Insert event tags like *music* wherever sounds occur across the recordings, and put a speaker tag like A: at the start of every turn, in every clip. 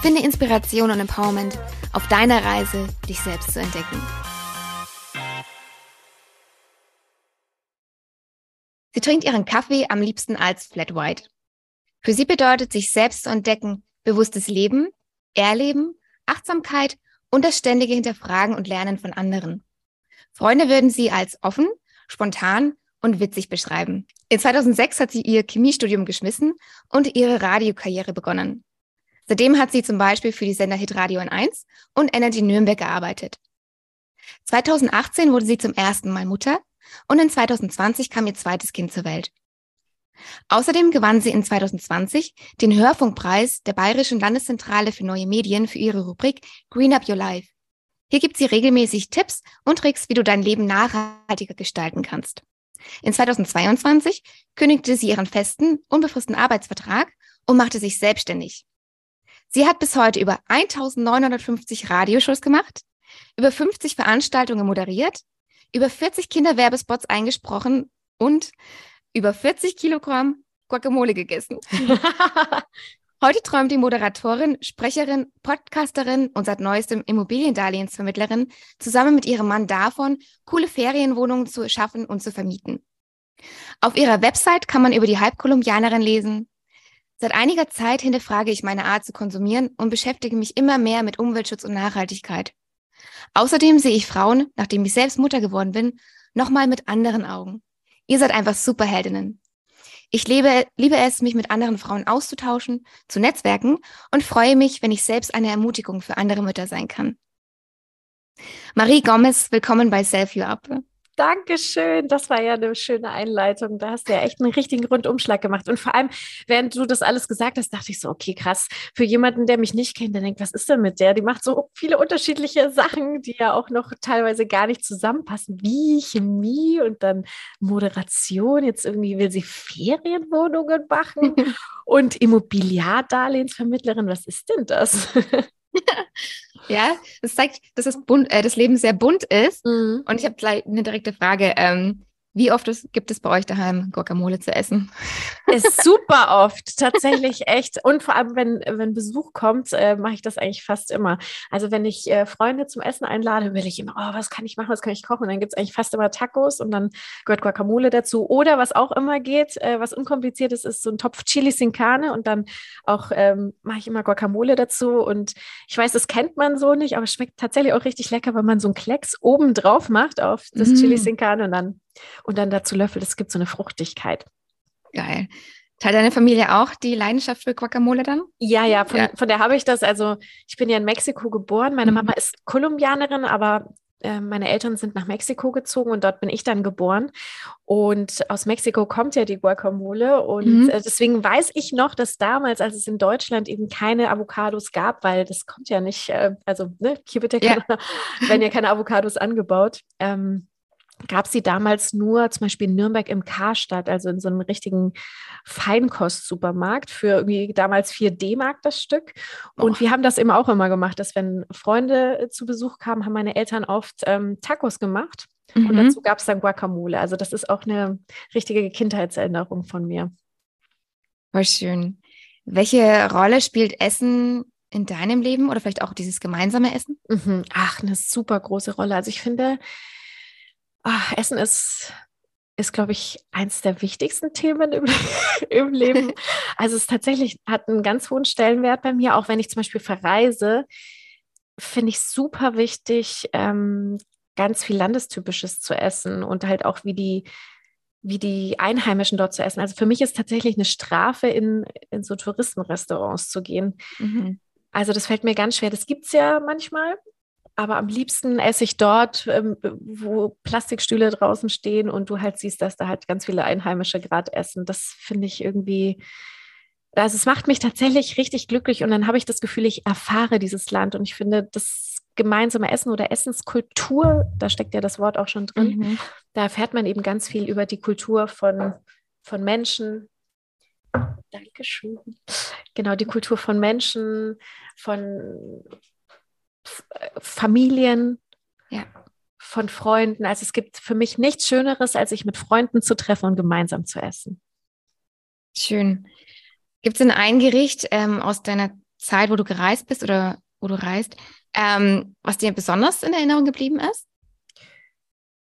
A: Finde Inspiration und Empowerment auf deiner Reise, dich selbst zu entdecken. Sie trinkt ihren Kaffee am liebsten als Flat White. Für sie bedeutet sich selbst zu entdecken bewusstes Leben, Erleben, Achtsamkeit und das ständige Hinterfragen und Lernen von anderen. Freunde würden sie als offen, spontan und witzig beschreiben. In 2006 hat sie ihr Chemiestudium geschmissen und ihre Radiokarriere begonnen. Seitdem hat sie zum Beispiel für die Sender Hit Radio N1 und Energy Nürnberg gearbeitet. 2018 wurde sie zum ersten Mal Mutter und in 2020 kam ihr zweites Kind zur Welt. Außerdem gewann sie in 2020 den Hörfunkpreis der Bayerischen Landeszentrale für neue Medien für ihre Rubrik Green Up Your Life. Hier gibt sie regelmäßig Tipps und Tricks, wie du dein Leben nachhaltiger gestalten kannst. In 2022 kündigte sie ihren festen, unbefristeten Arbeitsvertrag und machte sich selbstständig. Sie hat bis heute über 1950 Radioshows gemacht, über 50 Veranstaltungen moderiert, über 40 Kinderwerbespots eingesprochen und über 40 Kilogramm Guacamole gegessen. *laughs* Heute träumt die Moderatorin, Sprecherin, Podcasterin und seit neuestem Immobiliendarlehensvermittlerin zusammen mit ihrem Mann davon, coole Ferienwohnungen zu schaffen und zu vermieten. Auf ihrer Website kann man über die Halbkolumbianerin lesen, Seit einiger Zeit hinterfrage ich meine Art zu konsumieren und beschäftige mich immer mehr mit Umweltschutz und Nachhaltigkeit. Außerdem sehe ich Frauen, nachdem ich selbst Mutter geworden bin, nochmal mit anderen Augen. Ihr seid einfach Superheldinnen. Ich lebe, liebe es, mich mit anderen Frauen auszutauschen, zu netzwerken und freue mich, wenn ich selbst eine Ermutigung für andere Mütter sein kann. Marie Gomez, willkommen bei Self You Up.
B: Dankeschön. Das war ja eine schöne Einleitung. Da hast du ja echt einen richtigen Rundumschlag gemacht. Und vor allem, während du das alles gesagt hast, dachte ich so, okay, krass. Für jemanden, der mich nicht kennt, der denkt, was ist denn mit der? Die macht so viele unterschiedliche *laughs* Sachen, die ja auch noch teilweise gar nicht zusammenpassen, wie Chemie und dann Moderation. Jetzt irgendwie will sie Ferienwohnungen machen *laughs* und Immobiliardarlehensvermittlerin. Was ist denn das? *laughs* *laughs*
A: ja, das zeigt, dass das, bunt, äh, das Leben sehr bunt ist. Mhm. Und ich habe gleich eine direkte Frage. Ähm, wie oft es, gibt es bei euch daheim Guacamole zu essen? *laughs*
B: Ist super oft, tatsächlich echt. Und vor allem, wenn, wenn Besuch kommt, äh, mache ich das eigentlich fast immer. Also wenn ich äh, Freunde zum Essen einlade, will ich immer, oh, was kann ich machen, was kann ich kochen? Und dann gibt es eigentlich fast immer Tacos und dann gehört Guacamole dazu. Oder was auch immer geht, äh, was unkompliziert ist, ist so ein Topf Chili sin Carne und dann auch ähm, mache ich immer Guacamole dazu. Und ich weiß, das kennt man so nicht, aber es schmeckt tatsächlich auch richtig lecker, wenn man so einen Klecks oben drauf macht auf das mm. Chili sin Carne und dann und dann dazu löffelt. Es gibt so eine Fruchtigkeit.
A: Geil. Teilt deine Familie auch die Leidenschaft für Guacamole dann?
B: Ja, ja, von, ja. von der habe ich das. Also ich bin ja in Mexiko geboren. Meine mhm. Mama ist Kolumbianerin, aber äh, meine Eltern sind nach Mexiko gezogen und dort bin ich dann geboren. Und aus Mexiko kommt ja die Guacamole. Und mhm. Äh, deswegen weiß ich noch, dass damals, als es in Deutschland eben keine Avocados gab, weil das kommt ja nicht, äh, also ne, hier wird ja, keine, ja. *laughs* werden ja keine Avocados angebaut. Ähm, gab sie damals nur zum Beispiel in Nürnberg im Karstadt, also in so einem richtigen Feinkost-Supermarkt für irgendwie damals 4 D-Mark das Stück. Und oh. wir haben das eben auch immer gemacht, dass wenn Freunde zu Besuch kamen, haben meine Eltern oft ähm, Tacos gemacht. Mhm. Und dazu gab es dann Guacamole. Also das ist auch eine richtige Kindheitserinnerung von mir.
A: Voll schön. Welche Rolle spielt Essen in deinem Leben oder vielleicht auch dieses gemeinsame Essen?
B: Mhm. Ach, eine super große Rolle. Also ich finde, ach, Essen ist, ist glaube ich, eins der wichtigsten Themen im, *laughs* im Leben. *laughs* Also es tatsächlich hat einen ganz hohen Stellenwert bei mir, auch wenn ich zum Beispiel verreise, finde ich super wichtig, ähm, ganz viel Landestypisches zu essen und halt auch wie die wie die Einheimischen dort zu essen. Also für mich ist tatsächlich eine Strafe, in, in so Touristenrestaurants zu gehen. Mhm. Also das fällt mir ganz schwer. Das gibt es ja manchmal, aber am liebsten esse ich dort, ähm, wo Plastikstühle draußen stehen und du halt siehst, dass da halt ganz viele Einheimische gerade essen. Das finde ich irgendwie, also es macht mich tatsächlich richtig glücklich und dann habe ich das Gefühl, ich erfahre dieses Land und ich finde, das gemeinsame Essen oder Essenskultur, da steckt ja das Wort auch schon drin, mhm. da erfährt man eben ganz viel über die Kultur von, von Menschen. Dankeschön. Genau, die Kultur von Menschen, von Familien, ja. von Freunden. Also es gibt für mich nichts Schöneres, als sich mit Freunden zu treffen und gemeinsam zu essen.
A: Schön. Gibt es denn ein Gericht ähm, aus deiner Zeit, wo du gereist bist oder wo du reist, ähm, was dir besonders in Erinnerung geblieben ist?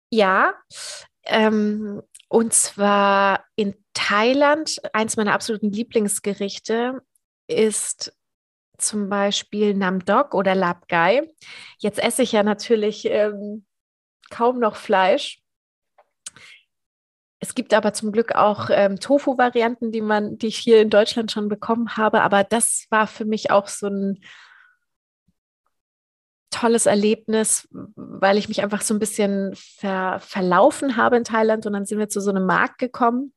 B: Ja, ähm, und zwar in Thailand. Eins meiner absoluten Lieblingsgerichte ist zum Beispiel Namdok oder Labgai. Jetzt esse ich ja natürlich ähm, kaum noch Fleisch. Es gibt aber zum Glück auch ähm, Tofu-Varianten, die man, die ich hier in Deutschland schon bekommen habe. Aber das war für mich auch so ein tolles Erlebnis, weil ich mich einfach so ein bisschen ver verlaufen habe in Thailand. Und dann sind wir zu so einem Markt gekommen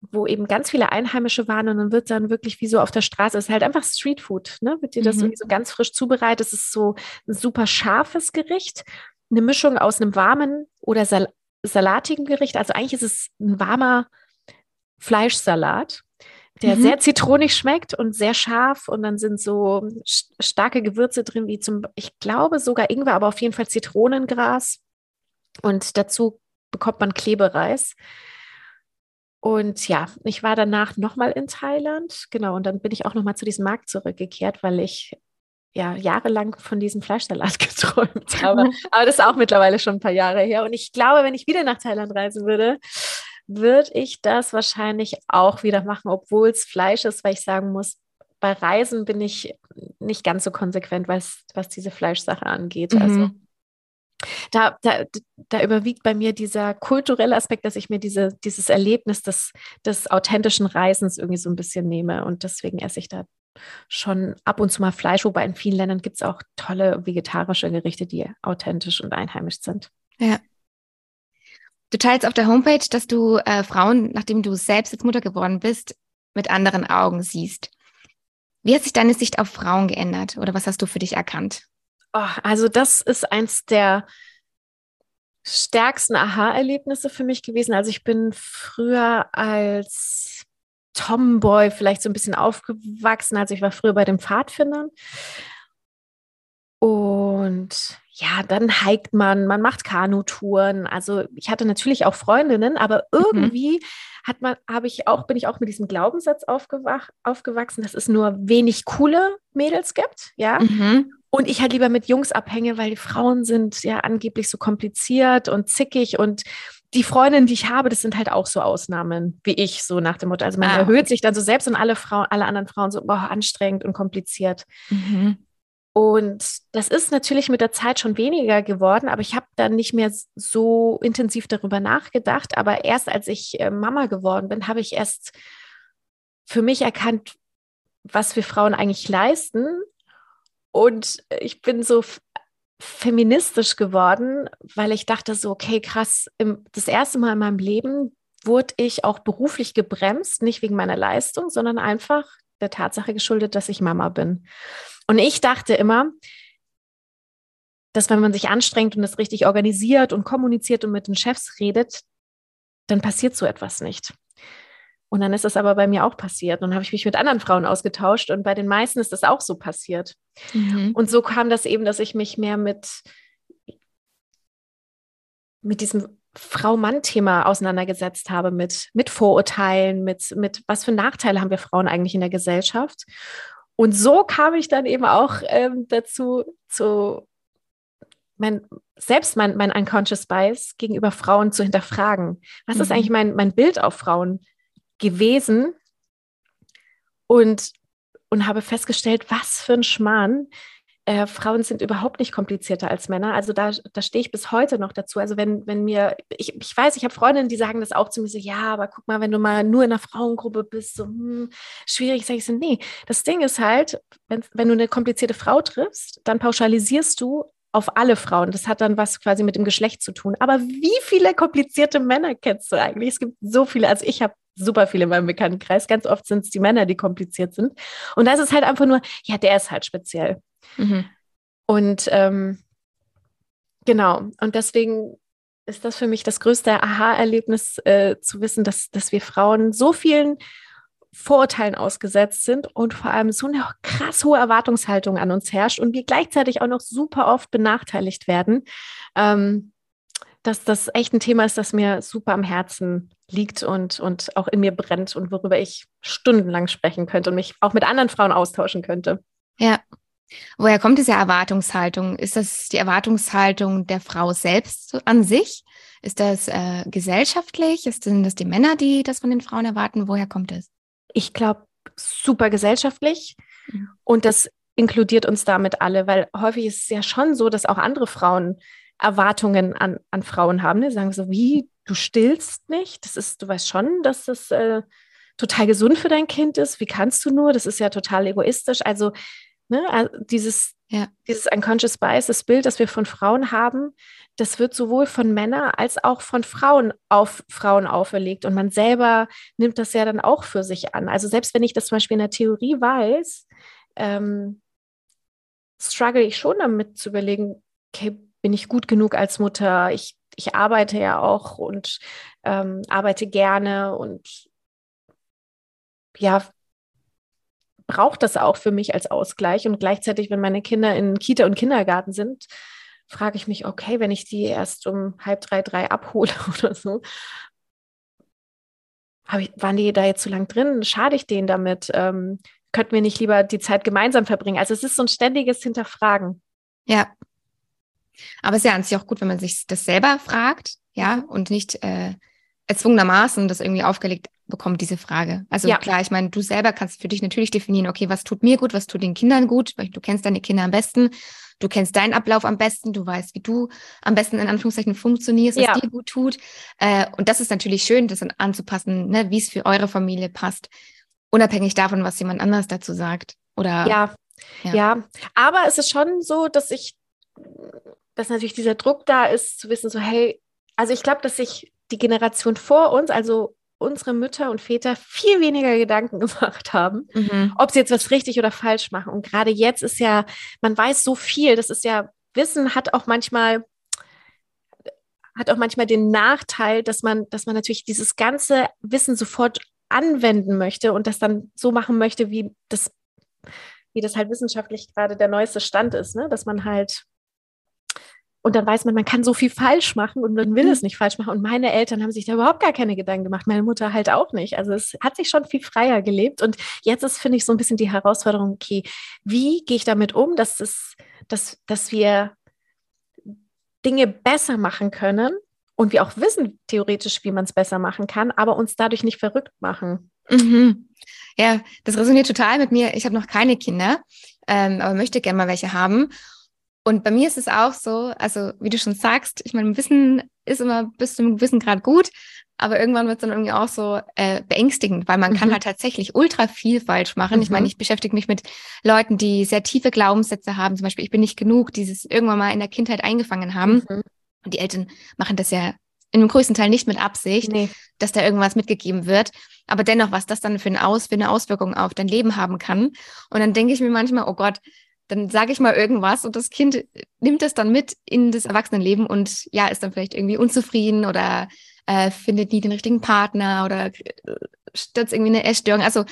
B: wo eben ganz viele Einheimische waren und dann wird dann wirklich wie so auf der Straße, es ist halt einfach Streetfood, ne? Wird dir das mhm. so ganz frisch zubereitet. Es ist so ein super scharfes Gericht, eine Mischung aus einem warmen oder sal salatigen Gericht. Also eigentlich ist es ein warmer Fleischsalat, der mhm. sehr zitronig schmeckt und sehr scharf und dann sind so starke Gewürze drin, wie zum, ich glaube sogar Ingwer, aber auf jeden Fall Zitronengras und dazu bekommt man Klebereis. Und ja, ich war danach nochmal in Thailand, genau, und dann bin ich auch nochmal zu diesem Markt zurückgekehrt, weil ich ja jahrelang von diesem Fleischsalat *laughs* geträumt habe. *laughs* Aber das ist auch mittlerweile schon ein paar Jahre her. Und ich glaube, wenn ich wieder nach Thailand reisen würde, würde ich das wahrscheinlich auch wieder machen, obwohl es Fleisch ist, weil ich sagen muss, bei Reisen bin ich nicht ganz so konsequent, was, was diese Fleischsache angeht. Also mhm. Also da, da, da überwiegt bei mir dieser kulturelle Aspekt, dass ich mir diese, dieses Erlebnis des, des authentischen Reisens irgendwie so ein bisschen nehme. Und deswegen esse ich da schon ab und zu mal Fleisch, wobei in vielen Ländern gibt es auch tolle vegetarische Gerichte, die authentisch und einheimisch sind.
A: Ja. Du teilst auf der Homepage, dass du äh, Frauen, nachdem du selbst jetzt Mutter geworden bist, mit anderen Augen siehst. Wie hat sich deine Sicht auf Frauen geändert oder was hast du für dich erkannt?
B: Oh, also das ist eins der stärksten Aha-Erlebnisse für mich gewesen. Also ich bin früher als Tomboy vielleicht so ein bisschen aufgewachsen. Also ich war früher bei den Pfadfindern. Und ja, dann hiked man, man macht Kanutouren. Also ich hatte natürlich auch Freundinnen, aber mhm. irgendwie mhm. hat man, habe ich auch, bin ich auch mit diesem Glaubenssatz aufgewach, aufgewachsen, dass es nur wenig coole Mädels gibt, ja. Mhm. Und ich halt lieber mit Jungs abhänge, weil die Frauen sind ja angeblich so kompliziert und zickig und die Freundinnen, die ich habe, das sind halt auch so Ausnahmen wie ich, so nach dem Motto. Also man ah, erhöht sich dann so selbst und alle Frauen, alle anderen Frauen so, boah, anstrengend und kompliziert. Mhm. Und das ist natürlich mit der Zeit schon weniger geworden, aber ich habe dann nicht mehr so intensiv darüber nachgedacht. Aber erst als ich äh, Mama geworden bin, habe ich erst für mich erkannt, was wir Frauen eigentlich leisten und ich bin so feministisch geworden, weil ich dachte so, okay, krass, im, das erste Mal in meinem Leben wurde ich auch beruflich gebremst, nicht wegen meiner Leistung, sondern einfach der Tatsache geschuldet, dass ich Mama bin. Und ich dachte immer, dass wenn man sich anstrengt und es richtig organisiert und kommuniziert und mit den Chefs redet, dann passiert so etwas nicht. Und dann ist das aber bei mir auch passiert. Und dann habe ich mich mit anderen Frauen ausgetauscht und bei den meisten ist das auch so passiert. Mhm. Und so kam das eben, dass ich mich mehr mit, mit diesem Frau-Mann-Thema auseinandergesetzt habe, mit, mit Vorurteilen, mit, mit was für Nachteile haben wir Frauen eigentlich in der Gesellschaft. Und so kam ich dann eben auch ähm, dazu, zu mein, selbst mein, mein Unconscious Bias gegenüber Frauen zu hinterfragen. Was mhm. ist eigentlich mein, mein Bild auf Frauen? gewesen und, und habe festgestellt, was für ein Schmarrn. Äh, Frauen sind überhaupt nicht komplizierter als Männer. Also da, da stehe ich bis heute noch dazu. Also wenn, wenn mir, ich, ich weiß, ich habe Freundinnen, die sagen das auch zu mir so, ja, aber guck mal, wenn du mal nur in einer Frauengruppe bist, so hm, schwierig, sage ich so, nee. Das Ding ist halt, wenn, wenn du eine komplizierte Frau triffst, dann pauschalisierst du auf alle Frauen. Das hat dann was quasi mit dem Geschlecht zu tun. Aber wie viele komplizierte Männer kennst du eigentlich? Es gibt so viele. Also ich habe super viele in meinem Bekanntenkreis. Ganz oft sind es die Männer, die kompliziert sind. Und da ist es halt einfach nur, ja, der ist halt speziell. Mhm. Und ähm, genau, und deswegen ist das für mich das größte Aha-Erlebnis, äh, zu wissen, dass, dass wir Frauen so vielen Vorurteilen ausgesetzt sind und vor allem so eine krass hohe Erwartungshaltung an uns herrscht und wir gleichzeitig auch noch super oft benachteiligt werden, ähm, dass das echt ein Thema ist, das mir super am Herzen liegt und, und auch in mir brennt und worüber ich stundenlang sprechen könnte und mich auch mit anderen Frauen austauschen könnte.
A: Ja. Woher kommt diese Erwartungshaltung? Ist das die Erwartungshaltung der Frau selbst an sich? Ist das äh, gesellschaftlich? Ist, sind das die Männer, die das von den Frauen erwarten? Woher kommt es?
B: ich glaube, super gesellschaftlich. Mhm. Und das inkludiert uns damit alle, weil häufig ist es ja schon so, dass auch andere Frauen Erwartungen an, an Frauen haben. Die sagen so, wie, du stillst nicht? Das ist, du weißt schon, dass das äh, total gesund für dein Kind ist. Wie kannst du nur? Das ist ja total egoistisch. Also, ne, also dieses, ja. dieses unconscious bias, das Bild, das wir von Frauen haben, das wird sowohl von Männern als auch von Frauen auf Frauen auferlegt. Und man selber nimmt das ja dann auch für sich an. Also selbst wenn ich das zum Beispiel in der Theorie weiß, ähm, struggle ich schon damit zu überlegen, okay, bin ich gut genug als Mutter? Ich, ich arbeite ja auch und ähm, arbeite gerne und ja, braucht das auch für mich als Ausgleich. Und gleichzeitig, wenn meine Kinder in Kita und Kindergarten sind, frage ich mich, okay, wenn ich die erst um halb drei, drei abhole *laughs* oder so, ich, waren die da jetzt zu lang drin? Schade ich denen damit? Ähm, könnten wir nicht lieber die Zeit gemeinsam verbringen? Also es ist so ein ständiges Hinterfragen.
A: Ja. Aber es ist ja an sich auch gut, wenn man sich das selber fragt, ja, und nicht äh, erzwungenermaßen das irgendwie aufgelegt bekommt, diese Frage. Also ja. klar, ich meine, du selber kannst für dich natürlich definieren, okay, was tut mir gut, was tut den Kindern gut, weil du kennst deine Kinder am besten du kennst deinen Ablauf am besten, du weißt, wie du am besten in Anführungszeichen funktionierst, was ja. dir gut tut. Äh, und das ist natürlich schön, das dann anzupassen, ne, wie es für eure Familie passt, unabhängig davon, was jemand anders dazu sagt. Oder
B: ja. ja, ja. Aber es ist schon so, dass ich, dass natürlich dieser Druck da ist, zu wissen, so, hey, also ich glaube, dass sich die Generation vor uns, also unsere Mütter und Väter viel weniger Gedanken *laughs* gemacht haben, mhm. ob sie jetzt was richtig oder falsch machen. Und gerade jetzt ist ja, man weiß so viel, das ist ja, Wissen hat auch manchmal, hat auch manchmal den Nachteil, dass man, dass man natürlich dieses ganze Wissen sofort anwenden möchte und das dann so machen möchte, wie das, wie das halt wissenschaftlich gerade der neueste Stand ist, ne? dass man halt und dann weiß man, man kann so viel falsch machen und man will mhm. es nicht falsch machen. Und meine Eltern haben sich da überhaupt gar keine Gedanken gemacht. Meine Mutter halt auch nicht. Also es hat sich schon viel freier gelebt. Und jetzt ist, finde ich, so ein bisschen die Herausforderung, okay, wie gehe ich damit um, dass es, dass, dass wir Dinge besser machen können und wir auch wissen theoretisch, wie man es besser machen kann, aber uns dadurch nicht verrückt machen.
A: Mhm. Ja, das resoniert total mit mir. Ich habe noch keine Kinder, ähm, aber möchte gerne mal welche haben. Und bei mir ist es auch so, also wie du schon sagst, ich meine, Wissen ist immer bis zu einem gewissen Grad gut, aber irgendwann wird es dann irgendwie auch so äh, beängstigend, weil man mhm. kann halt tatsächlich ultra viel falsch machen. Mhm. Ich meine, mhm. ich beschäftige mich mit Leuten, die sehr tiefe Glaubenssätze haben, zum Beispiel, ich bin nicht genug, dieses irgendwann mal in der Kindheit eingefangen haben. Mhm. Und die Eltern machen das ja in dem größten Teil nicht mit Absicht, nee. dass da irgendwas mitgegeben wird. Aber dennoch, was das dann für, ein Aus, für eine Auswirkung auf dein Leben haben kann. Und dann denke ich mir manchmal, oh Gott, dann sage ich mal irgendwas und das Kind nimmt es dann mit in das Erwachsenenleben und ja, ist dann vielleicht irgendwie unzufrieden oder äh, findet nie den richtigen Partner oder äh, stürzt irgendwie eine Essstörung. Also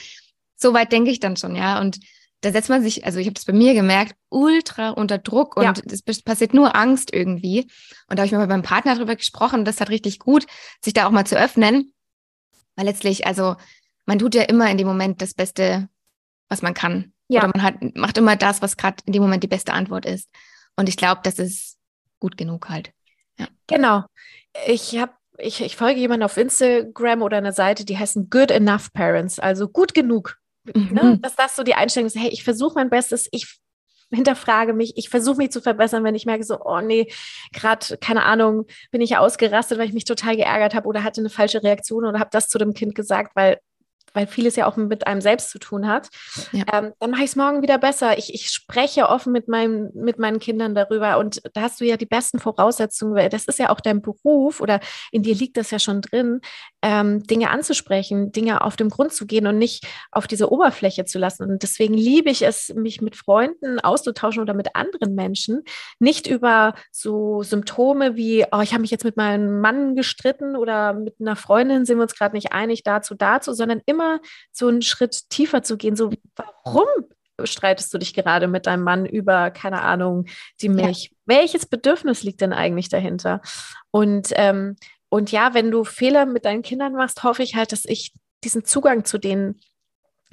A: so weit denke ich dann schon, ja. Und da setzt man sich, also ich habe das bei mir gemerkt, ultra unter Druck und es ja. passiert nur Angst irgendwie. Und da habe ich mal mit meinem Partner darüber gesprochen, das hat richtig gut, sich da auch mal zu öffnen. Weil letztlich, also man tut ja immer in dem Moment das Beste, was man kann. Ja. Oder man hat, macht immer das, was gerade in dem Moment die beste Antwort ist. Und ich glaube, das ist gut genug halt.
B: Ja. Genau. Ich habe ich, ich folge jemandem auf Instagram oder einer Seite, die heißen Good Enough Parents, also gut genug. Mhm. Ne? Dass das so die Einstellung ist, hey, ich versuche mein Bestes, ich hinterfrage mich, ich versuche mich zu verbessern, wenn ich merke, so, oh nee, gerade, keine Ahnung, bin ich ausgerastet, weil ich mich total geärgert habe oder hatte eine falsche Reaktion oder habe das zu dem Kind gesagt, weil weil vieles ja auch mit einem selbst zu tun hat, ja. ähm, dann mache ich es morgen wieder besser. Ich, ich spreche offen mit, meinem, mit meinen Kindern darüber und da hast du ja die besten Voraussetzungen, weil das ist ja auch dein Beruf oder in dir liegt das ja schon drin, ähm, Dinge anzusprechen, Dinge auf den Grund zu gehen und nicht auf diese Oberfläche zu lassen. Und deswegen liebe ich es, mich mit Freunden auszutauschen oder mit anderen Menschen, nicht über so Symptome wie, oh, ich habe mich jetzt mit meinem Mann gestritten oder mit einer Freundin sind wir uns gerade nicht einig dazu, dazu, sondern immer so einen Schritt tiefer zu gehen. So, warum streitest du dich gerade mit deinem Mann über, keine Ahnung, die Milch? Ja. Welches Bedürfnis liegt denn eigentlich dahinter? Und, ähm, und ja, wenn du Fehler mit deinen Kindern machst, hoffe ich halt, dass ich diesen Zugang zu denen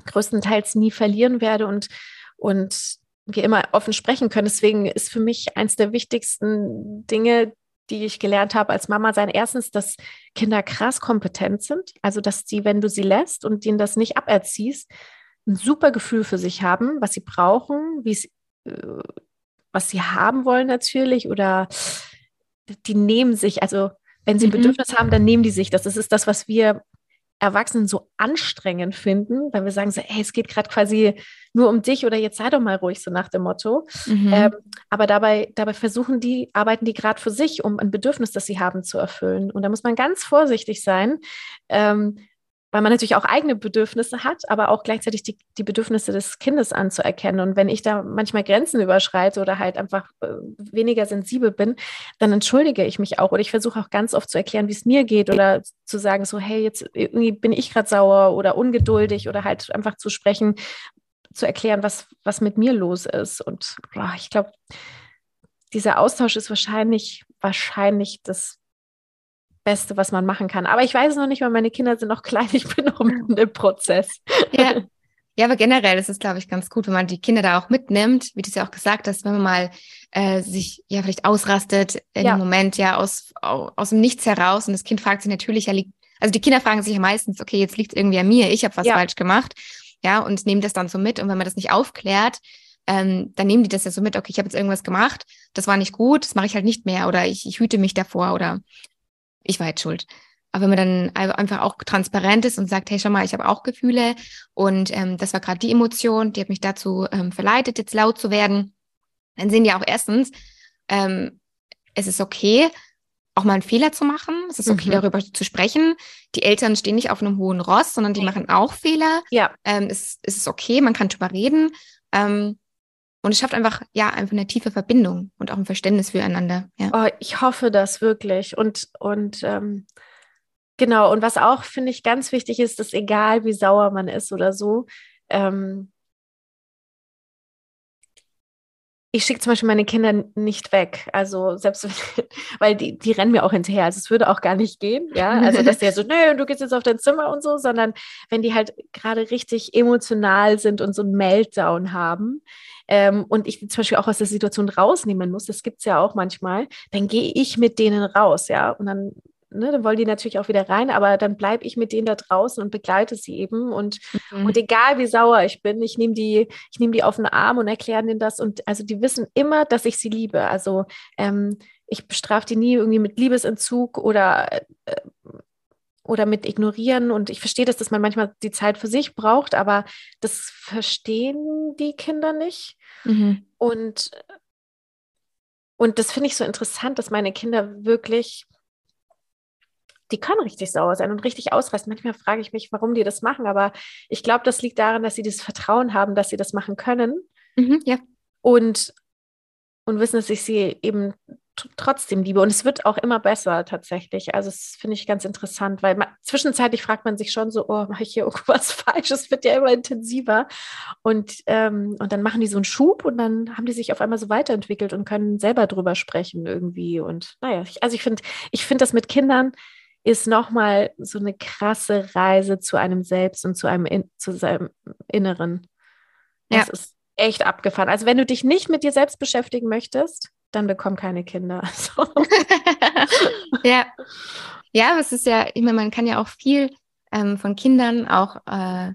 B: größtenteils nie verlieren werde und, und wir immer offen sprechen können. Deswegen ist für mich eins der wichtigsten Dinge, die ich gelernt habe als Mama sein. Erstens, dass Kinder krass kompetent sind. Also, dass die, wenn du sie lässt und ihnen das nicht aberziehst, ein super Gefühl für sich haben, was sie brauchen, wie es, äh, was sie haben wollen natürlich oder die nehmen sich, also wenn sie ein mhm. Bedürfnis haben, dann nehmen die sich das. Das ist das, was wir Erwachsenen so anstrengend finden, weil wir sagen so, hey, es geht gerade quasi nur um dich oder jetzt sei doch mal ruhig, so nach dem Motto. Mhm. Ähm, aber dabei, dabei versuchen die, arbeiten die gerade für sich, um ein Bedürfnis, das sie haben, zu erfüllen. Und da muss man ganz vorsichtig sein, ähm, weil man natürlich auch eigene Bedürfnisse hat, aber auch gleichzeitig die, die Bedürfnisse des Kindes anzuerkennen. Und wenn ich da manchmal Grenzen überschreite oder halt einfach äh, weniger sensibel bin, dann entschuldige ich mich auch. Oder ich versuche auch ganz oft zu erklären, wie es mir geht oder zu sagen, so, hey, jetzt irgendwie bin ich gerade sauer oder ungeduldig oder halt einfach zu sprechen, zu erklären, was, was mit mir los ist. Und boah, ich glaube, dieser Austausch ist wahrscheinlich, wahrscheinlich das Beste, was man machen kann. Aber ich weiß es noch nicht, weil meine Kinder sind noch *laughs* klein. Ich bin noch mitten im Prozess.
A: Ja. Ja, aber generell ist es, glaube ich, ganz gut, wenn man die Kinder da auch mitnimmt, wie du es ja auch gesagt hast, wenn man mal äh, sich ja vielleicht ausrastet in ja. dem Moment ja aus, aus dem Nichts heraus und das Kind fragt sich natürlich, ja, liegt, also die Kinder fragen sich ja meistens, okay, jetzt liegt es irgendwie an mir, ich habe was ja. falsch gemacht, ja, und nehmen das dann so mit und wenn man das nicht aufklärt, ähm, dann nehmen die das ja so mit, okay, ich habe jetzt irgendwas gemacht, das war nicht gut, das mache ich halt nicht mehr oder ich, ich hüte mich davor oder ich war jetzt schuld. Aber wenn man dann einfach auch transparent ist und sagt, hey, schau mal, ich habe auch Gefühle und ähm, das war gerade die Emotion, die hat mich dazu ähm, verleitet, jetzt laut zu werden, dann sehen die auch erstens, ähm, es ist okay, auch mal einen Fehler zu machen. Es ist okay, mhm. darüber zu sprechen. Die Eltern stehen nicht auf einem hohen Ross, sondern die machen auch Fehler.
B: Ja.
A: Ähm, es, es ist okay, man kann drüber reden. Ähm, und es schafft einfach, ja, einfach eine tiefe Verbindung und auch ein Verständnis füreinander. Ja.
B: Oh, ich hoffe das wirklich. Und, und ähm, genau, und was auch, finde ich, ganz wichtig ist, dass egal wie sauer man ist oder so, ähm, ich schicke zum Beispiel meine Kinder nicht weg. Also selbst, *laughs* weil die, die rennen mir auch hinterher. Also es würde auch gar nicht gehen, ja. Also dass der so, *laughs* nö, du gehst jetzt auf dein Zimmer und so, sondern wenn die halt gerade richtig emotional sind und so einen Meltdown haben, ähm, und ich zum Beispiel auch aus der Situation rausnehmen muss, das gibt es ja auch manchmal, dann gehe ich mit denen raus, ja. Und dann Ne, dann wollen die natürlich auch wieder rein, aber dann bleibe ich mit denen da draußen und begleite sie eben. Und, mhm. und egal wie sauer ich bin, ich nehme die, ich nehme die auf den Arm und erkläre denen das. Und also die wissen immer, dass ich sie liebe. Also ähm, ich bestrafe die nie irgendwie mit Liebesentzug oder, äh, oder mit Ignorieren. Und ich verstehe das, dass man manchmal die Zeit für sich braucht, aber das verstehen die Kinder nicht. Mhm. Und, und das finde ich so interessant, dass meine Kinder wirklich die können richtig sauer sein und richtig ausreißen. Manchmal frage ich mich, warum die das machen, aber ich glaube, das liegt daran, dass sie das Vertrauen haben, dass sie das machen können.
A: Mhm, ja.
B: Und, und wissen, dass ich sie eben trotzdem liebe. Und es wird auch immer besser tatsächlich. Also das finde ich ganz interessant, weil man, zwischenzeitlich fragt man sich schon so, oh, mache ich hier *laughs* irgendwas falsch? Es wird ja immer intensiver. Und, ähm, und dann machen die so einen Schub und dann haben die sich auf einmal so weiterentwickelt und können selber drüber sprechen irgendwie. Und naja, ich, also ich finde, ich finde das mit Kindern ist nochmal so eine krasse Reise zu einem selbst und zu einem in, zu seinem Inneren. Das ja. ist echt abgefahren. Also wenn du dich nicht mit dir selbst beschäftigen möchtest, dann bekomm keine Kinder. *laughs* Also. *laughs*
A: ja. Ja, es ist ja, ich meine, man kann ja auch viel ähm, von Kindern auch äh,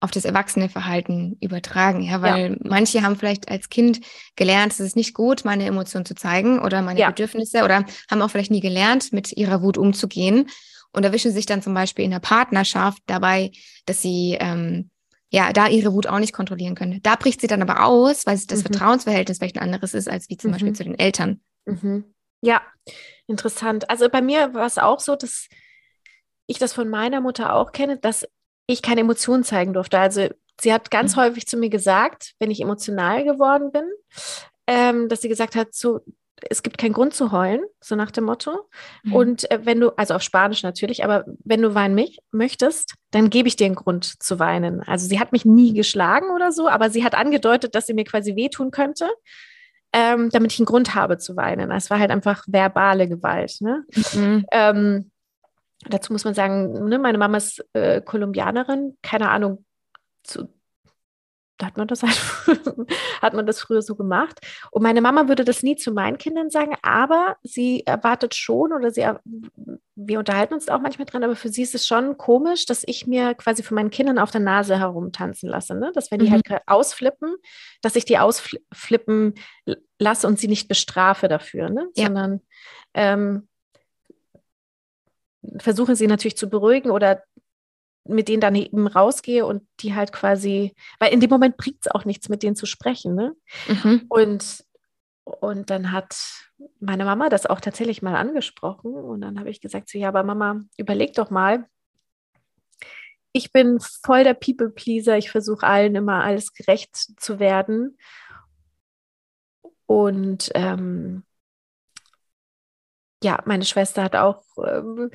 A: auf das erwachsene Verhalten übertragen. Ja, weil ja. manche haben vielleicht als Kind gelernt, es ist nicht gut, meine Emotionen zu zeigen oder meine ja. Bedürfnisse oder haben auch vielleicht nie gelernt, mit ihrer Wut umzugehen und erwischen sich dann zum Beispiel in der Partnerschaft dabei, dass sie ähm, ja da ihre Wut auch nicht kontrollieren können. Da bricht sie dann aber aus, weil das mhm. Vertrauensverhältnis vielleicht ein anderes ist als wie zum mhm. Beispiel zu den Eltern.
B: Mhm. Ja, interessant. Also bei mir war es auch so, dass ich das von meiner Mutter auch kenne, dass ich keine Emotionen zeigen durfte. Also sie hat ganz mhm. häufig zu mir gesagt, wenn ich emotional geworden bin, ähm, dass sie gesagt hat, so, es gibt keinen Grund zu heulen, so nach dem Motto. Mhm. Und äh, wenn du, also auf Spanisch natürlich, aber wenn du weinen mich, möchtest, dann gebe ich dir einen Grund zu weinen. Also sie hat mich nie geschlagen oder so, aber sie hat angedeutet, dass sie mir quasi wehtun könnte, ähm, damit ich einen Grund habe zu weinen. Es war halt einfach verbale Gewalt. Ne? Mhm. Ähm, dazu muss man sagen, ne, meine Mama ist äh, Kolumbianerin, keine Ahnung, zu da hat man das halt, *laughs* hat man das früher so gemacht. Und meine Mama würde das nie zu meinen Kindern sagen, aber sie erwartet schon oder sie, wir unterhalten uns auch manchmal dran, aber für sie ist es schon komisch, dass ich mir quasi von meinen Kindern auf der Nase herumtanzen lasse, ne? Dass wenn die halt mhm. halt ausflippen, dass ich die ausflippen lasse und sie nicht bestrafe dafür, ne? Ja. Sondern ähm, versuche sie natürlich zu beruhigen oder mit denen dann eben rausgehe und die halt quasi, weil in dem Moment bringt es auch nichts, mit denen zu sprechen. Ne? Mhm. Und, und dann hat meine Mama das auch tatsächlich mal angesprochen und dann habe ich gesagt, so, ja, aber Mama, überleg doch mal, ich bin voll der People-Pleaser, ich versuche allen immer alles gerecht zu werden. Und ähm, ja, meine Schwester hat auch ähm,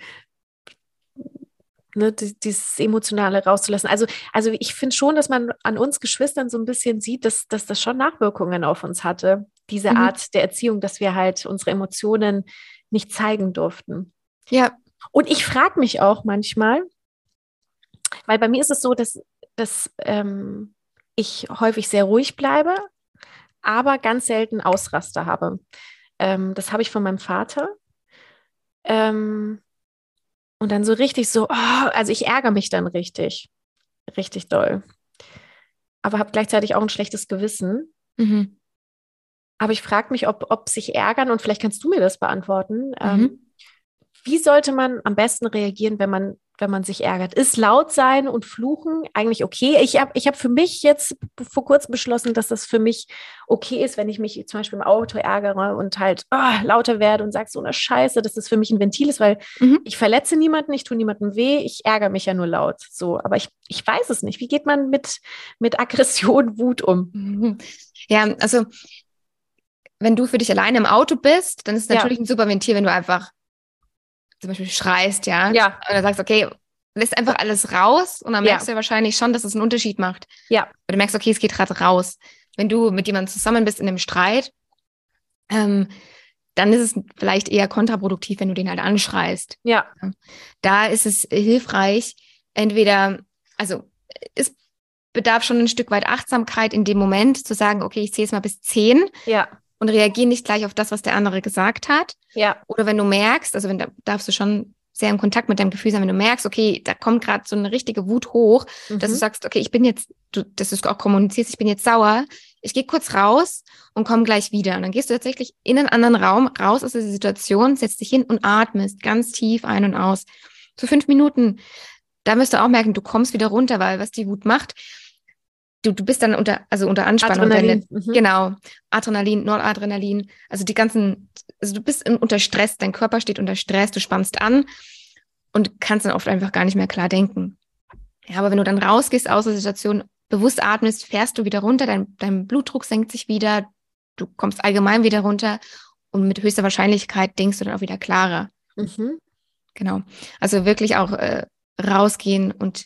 B: ne, dieses Emotionale rauszulassen. Also, also ich finde schon, dass man an uns Geschwistern so ein bisschen sieht, dass, dass das schon Nachwirkungen auf uns hatte, diese mhm. Art der Erziehung, dass wir halt unsere Emotionen nicht zeigen durften. Ja. Und ich frage mich auch manchmal, weil bei mir ist es so, dass, dass ähm, ich häufig sehr ruhig bleibe, aber ganz selten Ausraster habe. Ähm, das habe ich von meinem Vater. Ähm, und dann so richtig so, oh, also ich ärgere mich dann richtig, richtig doll. Aber habe gleichzeitig auch ein schlechtes Gewissen. Mhm. Aber ich frage mich, ob, ob sich ärgern, und vielleicht kannst du mir das beantworten, ähm, mhm. ähm, wie sollte man am besten reagieren, wenn man wenn man sich ärgert. Ist laut sein und fluchen eigentlich okay? Ich habe ich hab für mich jetzt vor kurzem beschlossen, dass das für mich okay ist, wenn ich mich zum Beispiel im Auto ärgere und halt oh, lauter werde und sage so eine Scheiße, dass das für mich ein Ventil ist, weil mhm. ich verletze niemanden, ich tue niemandem weh, ich ärgere mich ja nur laut. So, aber ich, ich weiß es nicht. Wie geht man mit, mit Aggression, Wut um?
A: Ja, also wenn du für dich alleine im Auto bist, dann ist es natürlich ja. ein super Ventil, wenn du einfach zum Beispiel schreist, ja. Ja. Und dann sagst, okay, lässt einfach alles raus und dann merkst ja. du ja wahrscheinlich schon, dass es einen Unterschied macht. Ja. Oder du merkst, okay, es geht gerade raus. Wenn du mit jemandem zusammen bist in einem Streit, ähm, dann ist es vielleicht eher kontraproduktiv, wenn du den halt anschreist. Ja. Da ist es hilfreich, entweder, also es bedarf schon ein Stück weit Achtsamkeit in dem Moment, zu sagen, okay, ich zähle es mal bis zehn. Ja und reagier nicht gleich auf das, was der andere gesagt hat. Ja. Oder wenn du merkst, also wenn da darfst du schon sehr im Kontakt mit deinem Gefühl sein, wenn du merkst, okay, da kommt gerade so eine richtige Wut hoch, mhm. dass du mhm. sagst, okay, ich bin jetzt, du, dass du auch kommunizierst, ich bin jetzt sauer, ich gehe kurz raus und komme gleich wieder. Und dann gehst du tatsächlich in einen anderen Raum, raus aus der Situation, setzt dich hin und atmest ganz tief ein und aus. So fünf Minuten. Da wirst du auch merken, du kommst wieder runter, weil was die Wut macht, du, du bist dann unter, also unter Anspannung. Adrenalin. Deine, mhm. Genau. Adrenalin, Noradrenalin. Also die ganzen, also du bist unter Stress, dein Körper steht unter Stress, du spannst an und kannst dann oft einfach gar nicht mehr klar denken. Ja, aber wenn du dann rausgehst aus der Situation, bewusst atmest, fährst du wieder runter, dein, dein Blutdruck senkt sich wieder, du kommst allgemein wieder runter und mit höchster Wahrscheinlichkeit denkst du dann auch wieder klarer. Mhm. Genau. Also wirklich auch äh, rausgehen und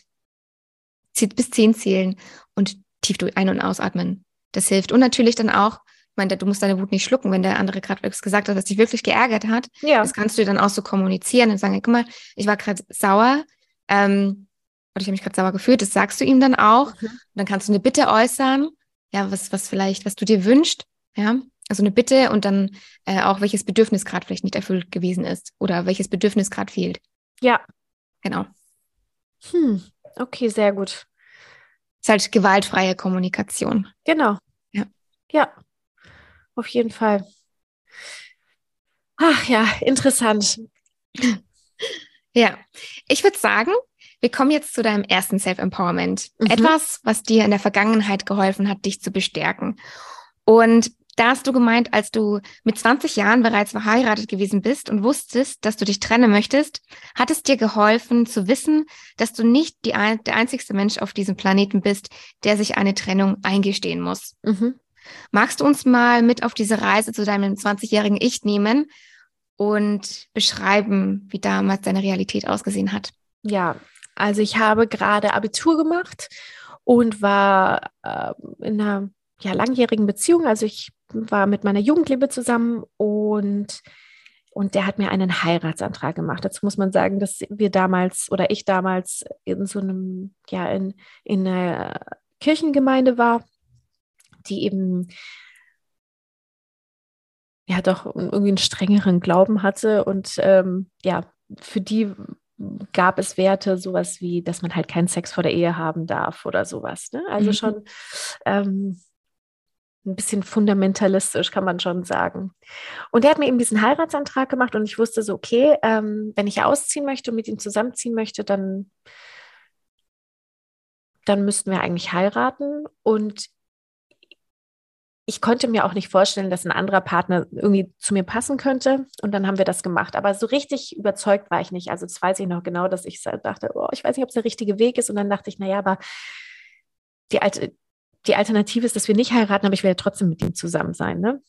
A: bis zehn zählen und tief durch ein- und ausatmen. Das hilft. Und natürlich dann auch, ich meine, du musst deine Wut nicht schlucken, wenn der andere gerade gesagt hat, was dich wirklich geärgert hat. Ja. Das kannst du dann auch so kommunizieren und sagen, guck mal, ich war gerade sauer, ähm, oder ich habe mich gerade sauer gefühlt, das sagst du ihm dann auch. Mhm. Und dann kannst du eine Bitte äußern, ja, was, was vielleicht, was du dir wünschst, ja. Also eine Bitte und dann äh, auch, welches Bedürfnis gerade vielleicht nicht erfüllt gewesen ist oder welches Bedürfnis gerade fehlt.
B: Ja.
A: Genau.
B: Hm. Okay, sehr gut
A: ist halt gewaltfreie Kommunikation.
B: Genau. Ja. Ja, auf jeden Fall. Ach ja, interessant. *laughs*
A: Ja, ich würde sagen, wir kommen jetzt zu deinem ersten Self-Empowerment. Mhm. Etwas, was dir in der Vergangenheit geholfen hat, dich zu bestärken. Und Da hast du gemeint, als du mit 20 Jahren bereits verheiratet gewesen bist und wusstest, dass du dich trennen möchtest, hat es dir geholfen zu wissen, dass du nicht die, der einzigste Mensch auf diesem Planeten bist, der sich eine Trennung eingestehen muss. Mhm. Magst du uns mal mit auf diese Reise zu deinem 20-jährigen Ich nehmen und beschreiben, wie damals deine Realität ausgesehen hat?
B: Ja, also ich habe gerade Abitur gemacht und war äh, in einer ja, langjährigen Beziehung. Also ich war mit meiner Jugendliebe zusammen und, und der hat mir einen Heiratsantrag gemacht. Dazu muss man sagen, dass wir damals oder ich damals in so einem, ja, in, in einer Kirchengemeinde war, die eben ja doch irgendwie einen strengeren Glauben hatte und ähm, ja, für die gab es Werte, sowas wie, dass man halt keinen Sex vor der Ehe haben darf oder sowas. Ne? Also mhm. schon ähm, ein bisschen fundamentalistisch, kann man schon sagen. Und er hat mir eben diesen Heiratsantrag gemacht und ich wusste so, okay, ähm, wenn ich ausziehen möchte und mit ihm zusammenziehen möchte, dann, dann müssten wir eigentlich heiraten. Und ich konnte mir auch nicht vorstellen, dass ein anderer Partner irgendwie zu mir passen könnte. Und dann haben wir das gemacht. Aber so richtig überzeugt war ich nicht. Also das weiß ich noch genau, dass ich dachte, oh, ich weiß nicht, ob es der richtige Weg ist. Und dann dachte ich, naja, aber die alte, die Alternative ist, dass wir nicht heiraten, aber ich ja trotzdem mit ihm zusammen sein. Ne?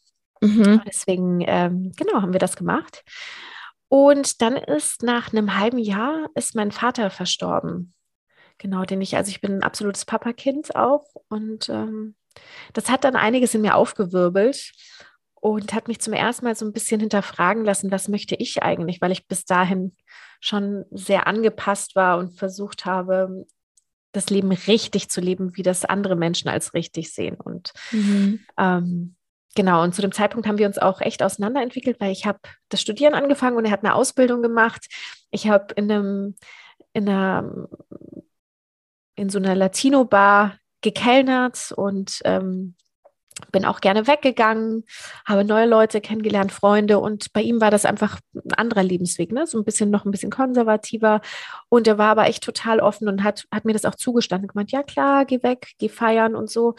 B: Mhm. Deswegen, ähm, genau, haben wir das gemacht. Und dann ist nach einem halben Jahr ist mein Vater verstorben. Genau, den ich, also ich bin ein absolutes Papakind auch. Und ähm, das hat dann einiges in mir aufgewirbelt und hat mich zum ersten Mal so ein bisschen hinterfragen lassen, was möchte ich eigentlich, weil ich bis dahin schon sehr angepasst war und versucht habe, das Leben richtig zu leben, wie das andere Menschen als richtig sehen. Und mhm. ähm, genau, und zu dem Zeitpunkt haben wir uns auch echt auseinanderentwickelt, weil ich habe das Studieren angefangen und er hat eine Ausbildung gemacht. Ich habe in einem, in einer, in so einer Latino-Bar gekellnert und ähm, bin auch gerne weggegangen, habe neue Leute kennengelernt, Freunde und bei ihm war das einfach ein anderer Lebensweg, ne? so ein bisschen noch ein bisschen konservativer und er war aber echt total offen und hat, hat mir das auch zugestanden, gemeint, ja klar, geh weg, geh feiern und so.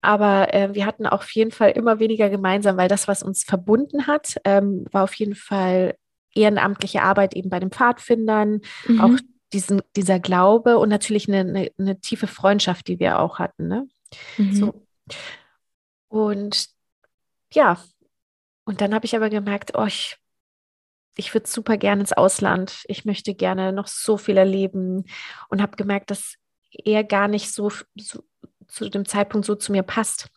B: Aber äh, wir hatten auf jeden Fall immer weniger gemeinsam, weil das, was uns verbunden hat, ähm, war auf jeden Fall ehrenamtliche Arbeit eben bei den Pfadfindern, mhm. auch diesen, dieser Glaube und natürlich eine, eine, eine, tiefe Freundschaft, die wir auch hatten. Ne? Mhm. So. Und ja, und dann habe ich aber gemerkt, oh, ich, ich würde super gerne ins Ausland. Ich möchte gerne noch so viel erleben und habe gemerkt, dass er gar nicht so, so zu dem Zeitpunkt so zu mir passt.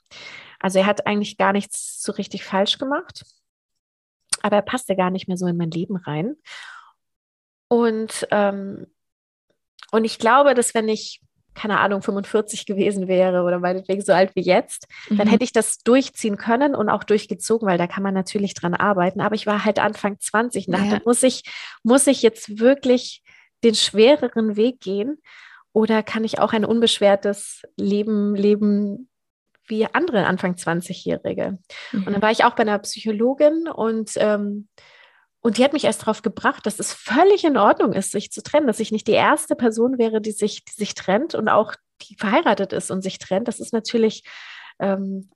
B: Also er hat eigentlich gar nichts so richtig falsch gemacht, aber er passte gar nicht mehr so in mein Leben rein. Und ähm, und ich glaube, dass wenn ich, keine Ahnung, 45 gewesen wäre oder meinetwegen so alt wie jetzt, mhm. dann hätte ich das durchziehen können und auch durchgezogen, weil da kann man natürlich dran arbeiten. Aber ich war halt Anfang 20 und dachte, ja. muss ich, muss ich jetzt wirklich den schwereren Weg gehen? Oder kann ich auch ein unbeschwertes Leben leben, wie andere Anfang 20-Jährige? Mhm. Und dann war ich auch bei einer Psychologin und ähm, und die hat mich erst darauf gebracht, dass es völlig in Ordnung ist, sich zu trennen, dass ich nicht die erste Person wäre, die sich, die sich trennt und auch die verheiratet ist und sich trennt. Das ist natürlich ähm,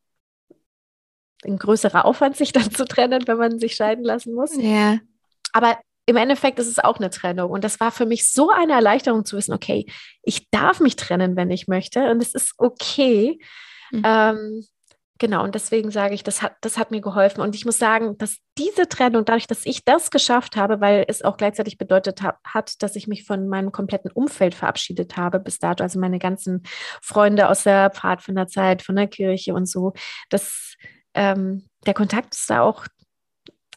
B: ein größerer Aufwand, sich *laughs* dann zu trennen, wenn man sich scheiden lassen muss.
A: Ja.
B: Aber im Endeffekt ist es auch eine Trennung. Und das war für mich so eine Erleichterung zu wissen, okay, ich darf mich trennen, wenn ich möchte. Und es ist okay. Mhm. Ähm, Genau, und deswegen sage ich, das hat, das hat mir geholfen. Und ich muss sagen, dass diese Trennung, dadurch, dass ich das geschafft habe, weil es auch gleichzeitig bedeutet ha hat, dass ich mich von meinem kompletten Umfeld verabschiedet habe bis dato, also meine ganzen Freunde aus der Pfadfinderzeit, von der Kirche und so, dass ähm, der Kontakt ist da auch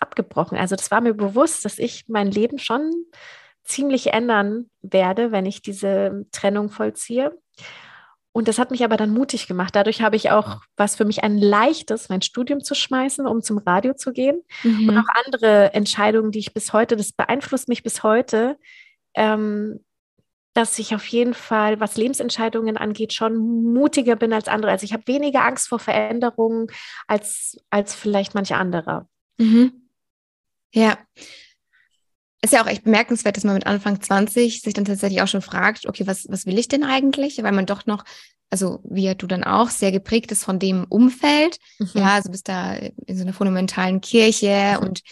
B: abgebrochen. Also das war mir bewusst, dass ich mein Leben schon ziemlich ändern werde, wenn ich diese Trennung vollziehe. Und das hat mich aber dann mutig gemacht. Dadurch habe ich auch was für mich ein leichtes, mein Studium zu schmeißen, um zum Radio zu gehen. Mhm. Und auch andere Entscheidungen, die ich bis heute, das beeinflusst mich bis heute, ähm, dass ich auf jeden Fall, was Lebensentscheidungen angeht, schon mutiger bin als andere. Also ich habe weniger Angst vor Veränderungen als, als vielleicht manche andere.
A: Mhm. Ja, ist ja auch echt bemerkenswert, dass man mit Anfang 20 sich dann tatsächlich auch schon fragt, okay, was, was will ich denn eigentlich? Weil man doch noch also wie du dann auch, sehr geprägt ist von dem Umfeld.
B: Mhm.
A: Ja, also bist da in so einer fundamentalen Kirche und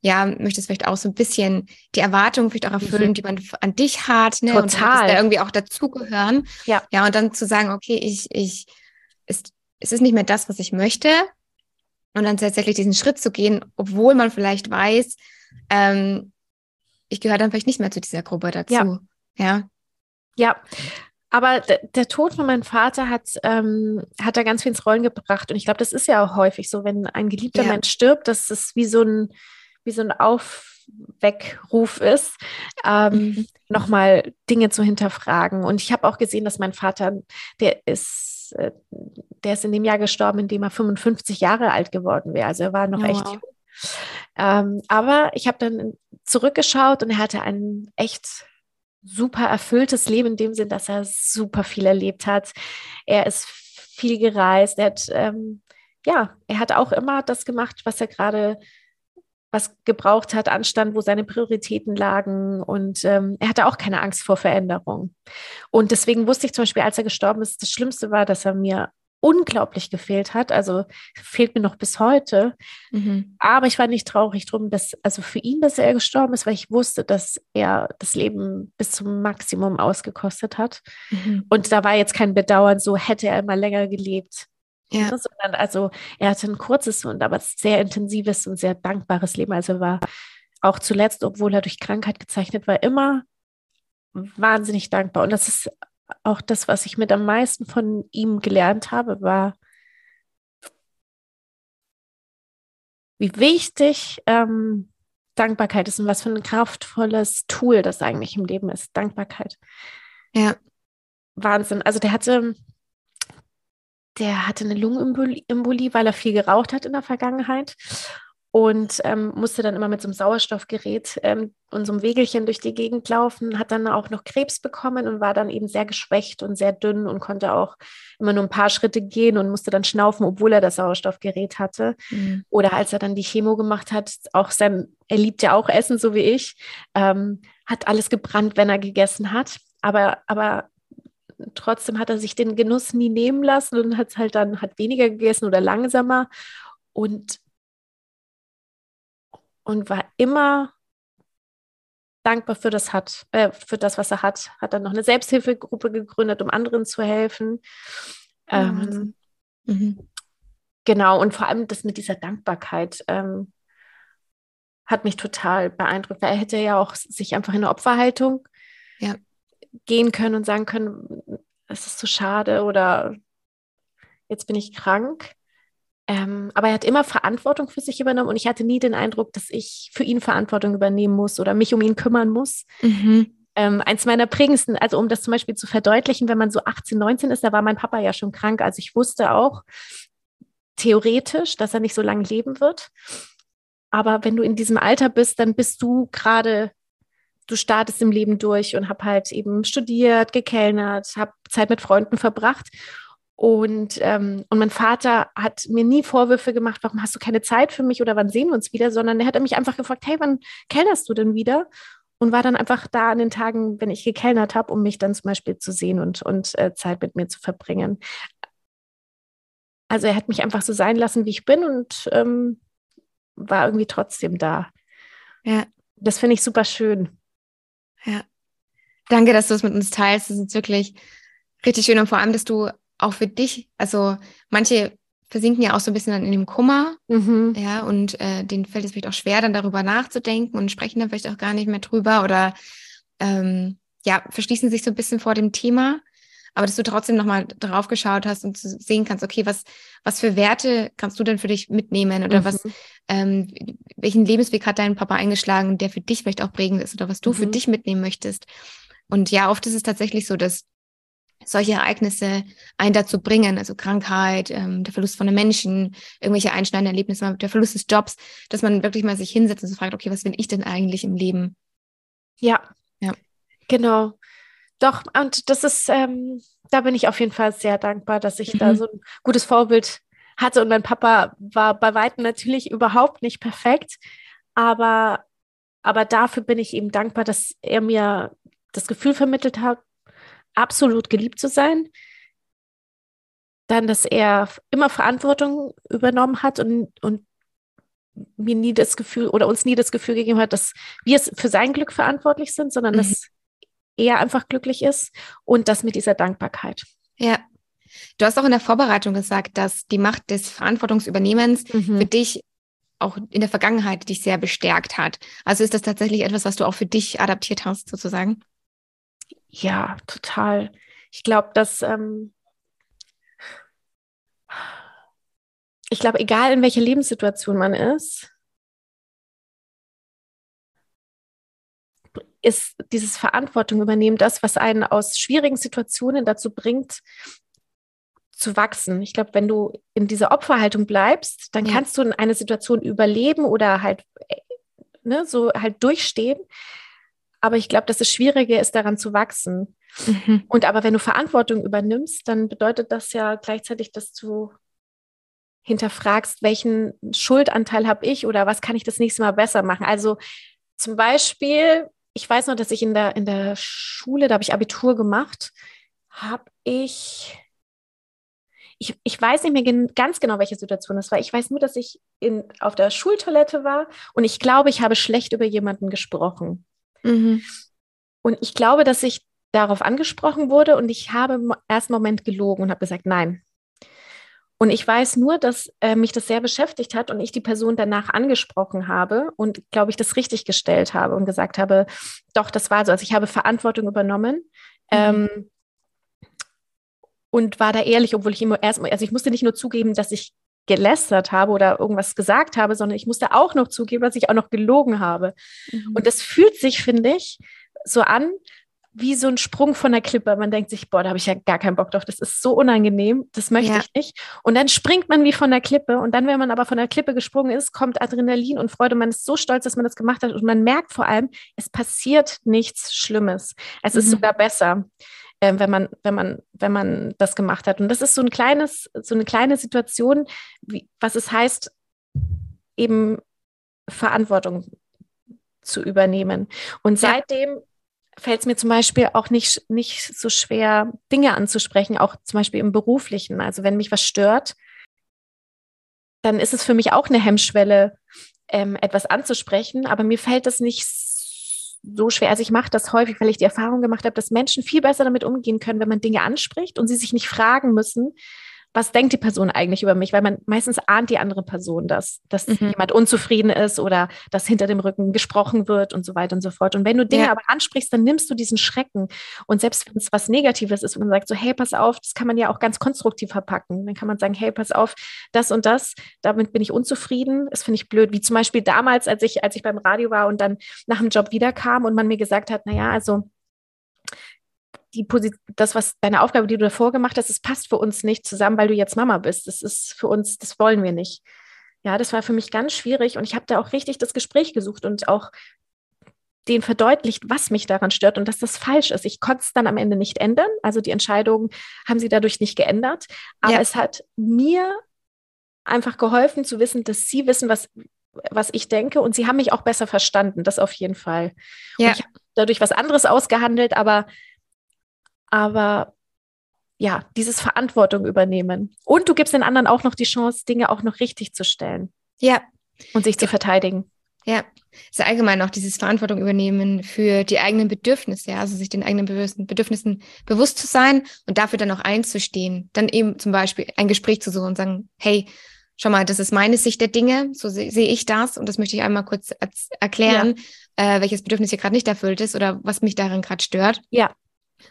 A: ja, möchtest vielleicht auch so ein bisschen die Erwartungen vielleicht auch erfüllen,
B: Mhm.
A: die man an dich hat, ne? Und
B: Total.
A: möchtest da irgendwie auch dazugehören.
B: Ja.
A: Ja, und dann zu sagen, okay, ich, ich, es, es ist nicht mehr das, was ich möchte. Und dann tatsächlich diesen Schritt zu gehen, obwohl man vielleicht weiß, ähm, ich gehöre dann vielleicht nicht mehr zu dieser Gruppe dazu.
B: Ja.
A: Ja.
B: Ja, aber der Tod von meinem Vater hat, ähm, hat da ganz viel ins Rollen gebracht. Und ich glaube, das ist ja auch häufig so, wenn ein geliebter
A: Ja.
B: Mensch stirbt, dass es wie so ein, wie so ein Aufweckruf ist, ähm,
A: Mhm.
B: nochmal Dinge zu hinterfragen. Und ich habe auch gesehen, dass mein Vater, der ist, äh, der ist in dem Jahr gestorben, in dem er 55 Jahre alt geworden wäre. Also er war noch
A: Oh,
B: echt
A: wow.
B: jung. Ähm, aber ich habe dann zurückgeschaut und er hatte ein echt super erfülltes Leben in dem Sinn, dass er super viel erlebt hat. Er ist viel gereist. Er hat, ähm, ja, er hat auch immer das gemacht, was er gerade was gebraucht hat, Anstand, wo seine Prioritäten lagen. Und ähm, er hatte auch keine Angst vor Veränderung. Und deswegen wusste ich zum Beispiel, als er gestorben ist, das Schlimmste war, dass er mir unglaublich gefehlt hat. Also fehlt mir noch bis heute.
A: Mhm.
B: Aber ich war nicht traurig drum, dass, also für ihn, dass er gestorben ist, weil ich wusste, dass er das Leben bis zum Maximum ausgekostet hat.
A: Mhm.
B: Und da war jetzt kein Bedauern, so hätte er immer länger gelebt.
A: Ja.
B: Ne, Sondern also er hatte ein kurzes und aber sehr intensives und sehr dankbares Leben. Also er war auch zuletzt, obwohl er durch Krankheit gezeichnet war, immer wahnsinnig dankbar. Und das ist auch das, was ich mit am meisten von ihm gelernt habe, war, wie wichtig ähm, Dankbarkeit ist und was für ein kraftvolles Tool das eigentlich im Leben ist. Dankbarkeit.
A: Ja.
B: Wahnsinn. Also der hatte, der hatte eine Lungenembolie, weil er viel geraucht hat in der Vergangenheit und ähm, musste dann immer mit so einem Sauerstoffgerät ähm, und so einem Wegelchen durch die Gegend laufen, hat dann auch noch Krebs bekommen und war dann eben sehr geschwächt und sehr dünn und konnte auch immer nur ein paar Schritte gehen und musste dann schnaufen, obwohl er das Sauerstoffgerät hatte.
A: Mhm.
B: Oder als er dann die Chemo gemacht hat, auch sein, er liebt ja auch Essen, so wie ich, ähm, hat alles gebrannt, wenn er gegessen hat. Aber, aber trotzdem hat er sich den Genuss nie nehmen lassen und hat halt dann, hat weniger gegessen oder langsamer und, und war immer dankbar für das hat, äh, für das, was er hat. Hat dann noch eine Selbsthilfegruppe gegründet, um anderen zu helfen. Ähm,
A: Wahnsinn. Mhm.
B: Genau, und vor allem das mit dieser Dankbarkeit ähm, hat mich total beeindruckt, weil er hätte ja auch sich einfach in eine Opferhaltung
A: Ja.
B: gehen können und sagen können, es ist so schade oder jetzt bin ich krank. Ähm, aber er hat immer Verantwortung für sich übernommen und ich hatte nie den Eindruck, dass ich für ihn Verantwortung übernehmen muss oder mich um ihn kümmern muss.
A: Mhm.
B: Ähm, eins meiner prägendsten, also um das zum Beispiel zu verdeutlichen, wenn man so 18, 19 ist, da war mein Papa ja schon krank. Also ich wusste auch theoretisch, dass er nicht so lange leben wird. Aber wenn du in diesem Alter bist, dann bist du gerade, du startest im Leben durch und hab halt eben studiert, gekellnert, hab Zeit mit Freunden verbracht. Und, ähm, und mein Vater hat mir nie Vorwürfe gemacht, warum hast du keine Zeit für mich oder wann sehen wir uns wieder, sondern er hat mich einfach gefragt, hey, wann kellnerst du denn wieder? Und war dann einfach da an den Tagen, wenn ich gekellnert habe, um mich dann zum Beispiel zu sehen und, und äh, Zeit mit mir zu verbringen. Also er hat mich einfach so sein lassen, wie ich bin und ähm, war irgendwie trotzdem da.
A: Ja.
B: Das finde ich super schön.
A: Danke, dass du es mit uns teilst. Das ist wirklich richtig schön und vor allem, dass du auch für dich, also manche versinken ja auch so ein bisschen dann in dem Kummer,
B: Mhm.
A: ja, und äh, denen fällt es vielleicht auch schwer, dann darüber nachzudenken und sprechen dann vielleicht auch gar nicht mehr drüber oder ähm, ja, verschließen sich so ein bisschen vor dem Thema. Aber dass du trotzdem nochmal drauf geschaut hast und zu sehen kannst, okay, was, was für Werte kannst du denn für dich mitnehmen oder
B: Mhm.
A: was, ähm, welchen Lebensweg hat dein Papa eingeschlagen, der für dich vielleicht auch prägend ist oder was du für
B: Mhm.
A: dich mitnehmen möchtest. Und ja, oft ist es tatsächlich so, dass solche Ereignisse einen dazu bringen, also Krankheit, ähm, der Verlust von einem Menschen, irgendwelche einschneidenden Erlebnisse, der Verlust des Jobs, dass man wirklich mal sich hinsetzt und so fragt, okay, was will ich denn eigentlich im Leben?
B: Ja.
A: Ja.
B: Genau. Doch, und das ist, ähm, da bin ich auf jeden Fall sehr dankbar, dass ich da
A: Mhm.
B: so ein gutes Vorbild hatte. Und mein Papa war bei weitem natürlich überhaupt nicht perfekt, aber, aber dafür bin ich ihm dankbar, dass er mir das Gefühl vermittelt hat, absolut geliebt zu sein, dann, dass er immer Verantwortung übernommen hat und, und mir nie das Gefühl oder uns nie das Gefühl gegeben hat, dass wir für sein Glück verantwortlich sind, sondern mhm. dass er einfach glücklich ist und das mit dieser Dankbarkeit.
A: Ja. Du hast auch in der Vorbereitung gesagt, dass die Macht des Verantwortungsübernehmens mhm. für dich auch in der Vergangenheit dich sehr bestärkt hat. Also ist das tatsächlich etwas, was du auch für dich adaptiert hast, sozusagen?
B: Ja, total. Ich glaube, dass ähm, ich glaube, egal in welcher Lebenssituation man ist, ist dieses Verantwortung übernehmen das, was einen aus schwierigen Situationen dazu bringt, zu wachsen. Ich glaube, wenn du in dieser Opferhaltung bleibst, dann ja. kannst du in eine Situation überleben oder halt äh, ne, so halt durchstehen. Aber ich glaube, dass es schwieriger ist, daran zu wachsen. Mhm. Und aber wenn du Verantwortung übernimmst, dann bedeutet das ja gleichzeitig, dass du hinterfragst, welchen Schuldanteil habe ich oder was kann ich das nächste Mal besser machen. Also zum Beispiel, ich weiß noch, dass ich in der, in der Schule, da habe ich Abitur gemacht, habe ich, ich, ich weiß nicht mehr gen ganz genau, welche Situation das war. Ich weiß nur, dass ich in, auf der Schultoilette war und ich glaube, ich habe schlecht über jemanden gesprochen. Mhm. Und ich glaube, dass ich darauf angesprochen wurde und ich habe im ersten Moment gelogen und habe gesagt, nein, und ich weiß nur, dass äh, mich das sehr beschäftigt hat und ich die Person danach angesprochen habe und, glaube ich, das richtig gestellt habe und gesagt habe, doch, das war so. Also ich habe Verantwortung übernommen. Mhm. Ähm, und war da ehrlich, obwohl ich immer erstmal, also ich musste nicht nur zugeben, dass ich gelästert habe oder irgendwas gesagt habe, sondern ich musste auch noch zugeben, dass ich auch noch gelogen habe. Mhm. Und das fühlt sich, finde ich, so an, wie so ein Sprung von der Klippe. Man denkt sich, boah, da habe ich ja gar keinen Bock drauf. Das ist so unangenehm. Das möchte ja. ich nicht. Und dann springt man wie von der Klippe. Und dann, wenn man aber von der Klippe gesprungen ist, kommt Adrenalin und Freude. Man ist so stolz, dass man das gemacht hat. Und man merkt vor allem, es passiert nichts Schlimmes. Es mhm. ist sogar besser. Äh, wenn man, wenn man, wenn man das gemacht hat. Und das ist so ein kleines, so eine kleine Situation, wie, was es heißt, eben Verantwortung zu übernehmen. Und seitdem fällt es mir zum Beispiel auch nicht, nicht so schwer, Dinge anzusprechen, auch zum Beispiel im beruflichen. Also wenn mich was stört, dann ist es für mich auch eine Hemmschwelle, ähm, etwas anzusprechen. Aber mir fällt es nicht so schwer. Also ich mache das häufig, weil ich die Erfahrung gemacht habe, dass Menschen viel besser damit umgehen können, wenn man Dinge anspricht und sie sich nicht fragen müssen, was denkt die Person eigentlich über mich? Weil man meistens ahnt die andere Person das, dass mhm. jemand unzufrieden ist oder dass hinter dem Rücken gesprochen wird und so weiter und so fort. Und wenn du Dinge ja. aber ansprichst, dann nimmst du diesen Schrecken. Und selbst wenn es was Negatives ist, wenn man sagt so, hey, pass auf, das kann man ja auch ganz konstruktiv verpacken. Dann kann man sagen, hey, pass auf, das und das, damit bin ich unzufrieden. Das finde ich blöd. Wie zum Beispiel damals, als ich, als ich beim Radio war und dann nach dem Job wiederkam und man mir gesagt hat, naja, also die Position, das, was deine Aufgabe, die du davor gemacht hast, es passt für uns nicht zusammen, weil du jetzt Mama bist. Das ist für uns, das wollen wir nicht. Ja, das war für mich ganz schwierig und ich habe da auch richtig das Gespräch gesucht und auch den verdeutlicht, was mich daran stört und dass das falsch ist. Ich konnte es dann am Ende nicht ändern. Also die Entscheidung haben sie dadurch nicht geändert. Aber ja. es hat mir einfach geholfen zu wissen, dass sie wissen, was, was ich denke und sie haben mich auch besser verstanden. Das auf jeden Fall. Ja. Und ich habe dadurch was anderes ausgehandelt, aber aber ja, dieses Verantwortung übernehmen. Und du gibst den anderen auch noch die Chance, Dinge auch noch richtig zu stellen.
A: Ja.
B: Und sich zu verteidigen.
A: Ja, ist ja allgemein auch dieses Verantwortung übernehmen für die eigenen Bedürfnisse, ja, also sich den eigenen Bedürfnissen bewusst zu sein und dafür dann auch einzustehen. Dann eben zum Beispiel ein Gespräch zu suchen und sagen, hey, schau mal, das ist meine Sicht der Dinge, so sehe seh ich das und das möchte ich einmal kurz erklären, ja. äh, welches Bedürfnis hier gerade nicht erfüllt ist oder was mich darin gerade stört.
B: Ja.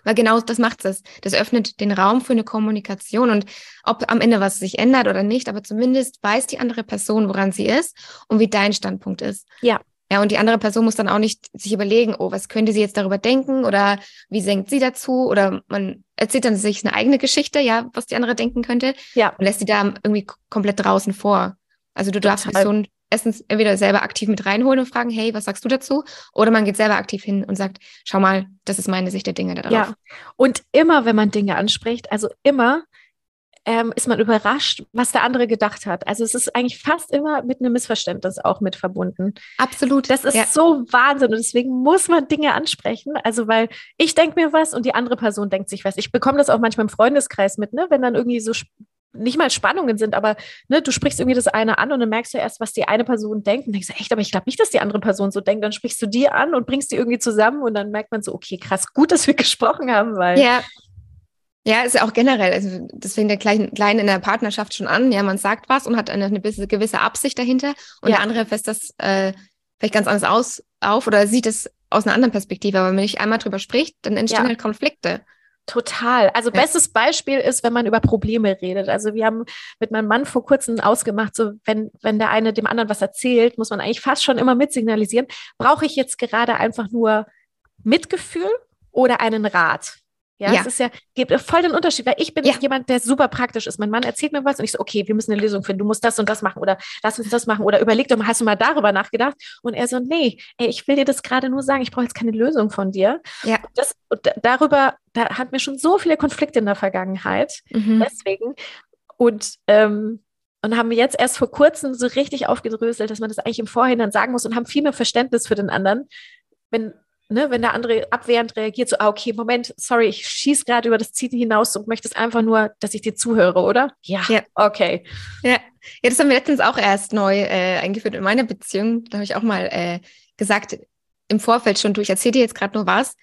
A: Weil genau das macht es. Das öffnet den Raum für eine Kommunikation und ob am Ende was sich ändert oder nicht, aber zumindest weiß die andere Person, woran sie ist und wie dein Standpunkt ist.
B: Ja.
A: Ja, und die andere Person muss dann auch nicht sich überlegen, oh, was könnte sie jetzt darüber denken oder wie denkt sie dazu oder man erzählt dann sich eine eigene Geschichte, ja, was die andere denken könnte.
B: Ja.
A: Und lässt sie da irgendwie komplett draußen vor. Also du darfst Person erstens entweder selber aktiv mit reinholen und fragen, hey, was sagst du dazu? Oder man geht selber aktiv hin und sagt, schau mal, das ist meine Sicht der Dinge darauf.
B: Ja, und immer, wenn man Dinge anspricht, also immer, ähm, ist man überrascht, was der andere gedacht hat. Also es ist eigentlich fast immer mit einem Missverständnis auch mit verbunden.
A: Absolut.
B: Das ist ja. so Wahnsinn und deswegen muss man Dinge ansprechen. Also weil ich denke mir was und die andere Person denkt sich was. Ich bekomme das auch manchmal im Freundeskreis mit, ne? wenn dann irgendwie so nicht mal Spannungen sind, aber ne, du sprichst irgendwie das eine an und dann merkst du erst, was die eine Person denkt und denkst, echt, aber ich glaube nicht, dass die andere Person so denkt. Dann sprichst du die an und bringst die irgendwie zusammen und dann merkt man so, okay, krass, gut, dass wir *laughs* gesprochen haben, weil.
A: Ja. Ja, ist ja auch generell, also das fängt ja klein, klein in der Partnerschaft schon an. Ja, man sagt was und hat eine, eine gewisse Absicht dahinter und ja. der andere fässt das äh, vielleicht ganz anders aus auf oder sieht es aus einer anderen Perspektive. Aber wenn man nicht einmal drüber spricht, dann entstehen ja. halt Konflikte.
B: Total. Also ja. bestes Beispiel ist, wenn man über Probleme redet. Also wir haben mit meinem Mann vor kurzem ausgemacht, so wenn, wenn der eine dem anderen was erzählt, muss man eigentlich fast schon immer mitsignalisieren, brauche ich jetzt gerade einfach nur Mitgefühl oder einen Rat? Ja, ja. es ist ja, gibt voll den Unterschied, weil ich bin ja. jemand, der super praktisch ist. Mein Mann erzählt mir was und ich so, okay, wir müssen eine Lösung finden, du musst das und das machen oder lass uns das machen oder überleg doch mal, hast du mal darüber nachgedacht? Und er so, nee, ey, ich will dir das gerade nur sagen, ich brauche jetzt keine Lösung von dir. Ja. Das, darüber, da hatten wir schon so viele Konflikte in der Vergangenheit. Mhm. Deswegen. Und, ähm, und haben jetzt erst vor kurzem so richtig aufgedröselt, dass man das eigentlich im Vorhinein sagen muss und haben viel mehr Verständnis für den anderen. Wenn, ne, wenn der andere abwehrend reagiert, so, ah, okay, Moment, sorry, ich schieße gerade über das Ziel hinaus und möchte es einfach nur, dass ich dir zuhöre, oder?
A: Ja, ja. okay. Ja. ja, das haben wir letztens auch erst neu äh, eingeführt in meiner Beziehung. Da habe ich auch mal äh, gesagt, im Vorfeld schon, du, ich erzähle dir jetzt gerade nur was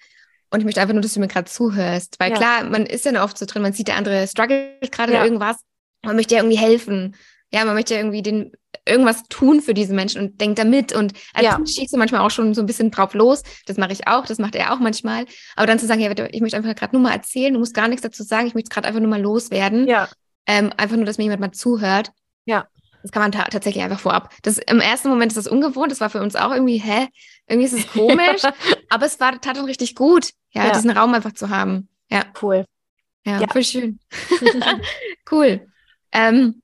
A: und ich möchte einfach nur, dass du mir gerade zuhörst. Weil ja. klar, man ist ja oft so drin, man sieht, der andere struggelt gerade ja. irgendwas, man möchte ja irgendwie helfen. Ja, man möchte ja irgendwie den irgendwas tun für diese Menschen und denkt da mit. Und als ja. schießt du manchmal auch schon so ein bisschen drauf los. Das mache ich auch, das macht er auch manchmal. Aber dann zu sagen, ja, ich möchte einfach gerade nur mal erzählen, du musst gar nichts dazu sagen, ich möchte gerade einfach nur mal loswerden. Ja. Ähm, einfach nur, dass mir jemand mal zuhört. Ja. Das kann man ta tatsächlich einfach vorab. Das, Im ersten Moment ist das ungewohnt, das war für uns auch irgendwie, hä? Irgendwie ist es komisch, *laughs* aber es war tat schon richtig gut, ja, ja, diesen Raum einfach zu haben. Ja.
B: Cool.
A: Ja, ja. voll schön. *laughs* *laughs* cool. Ähm,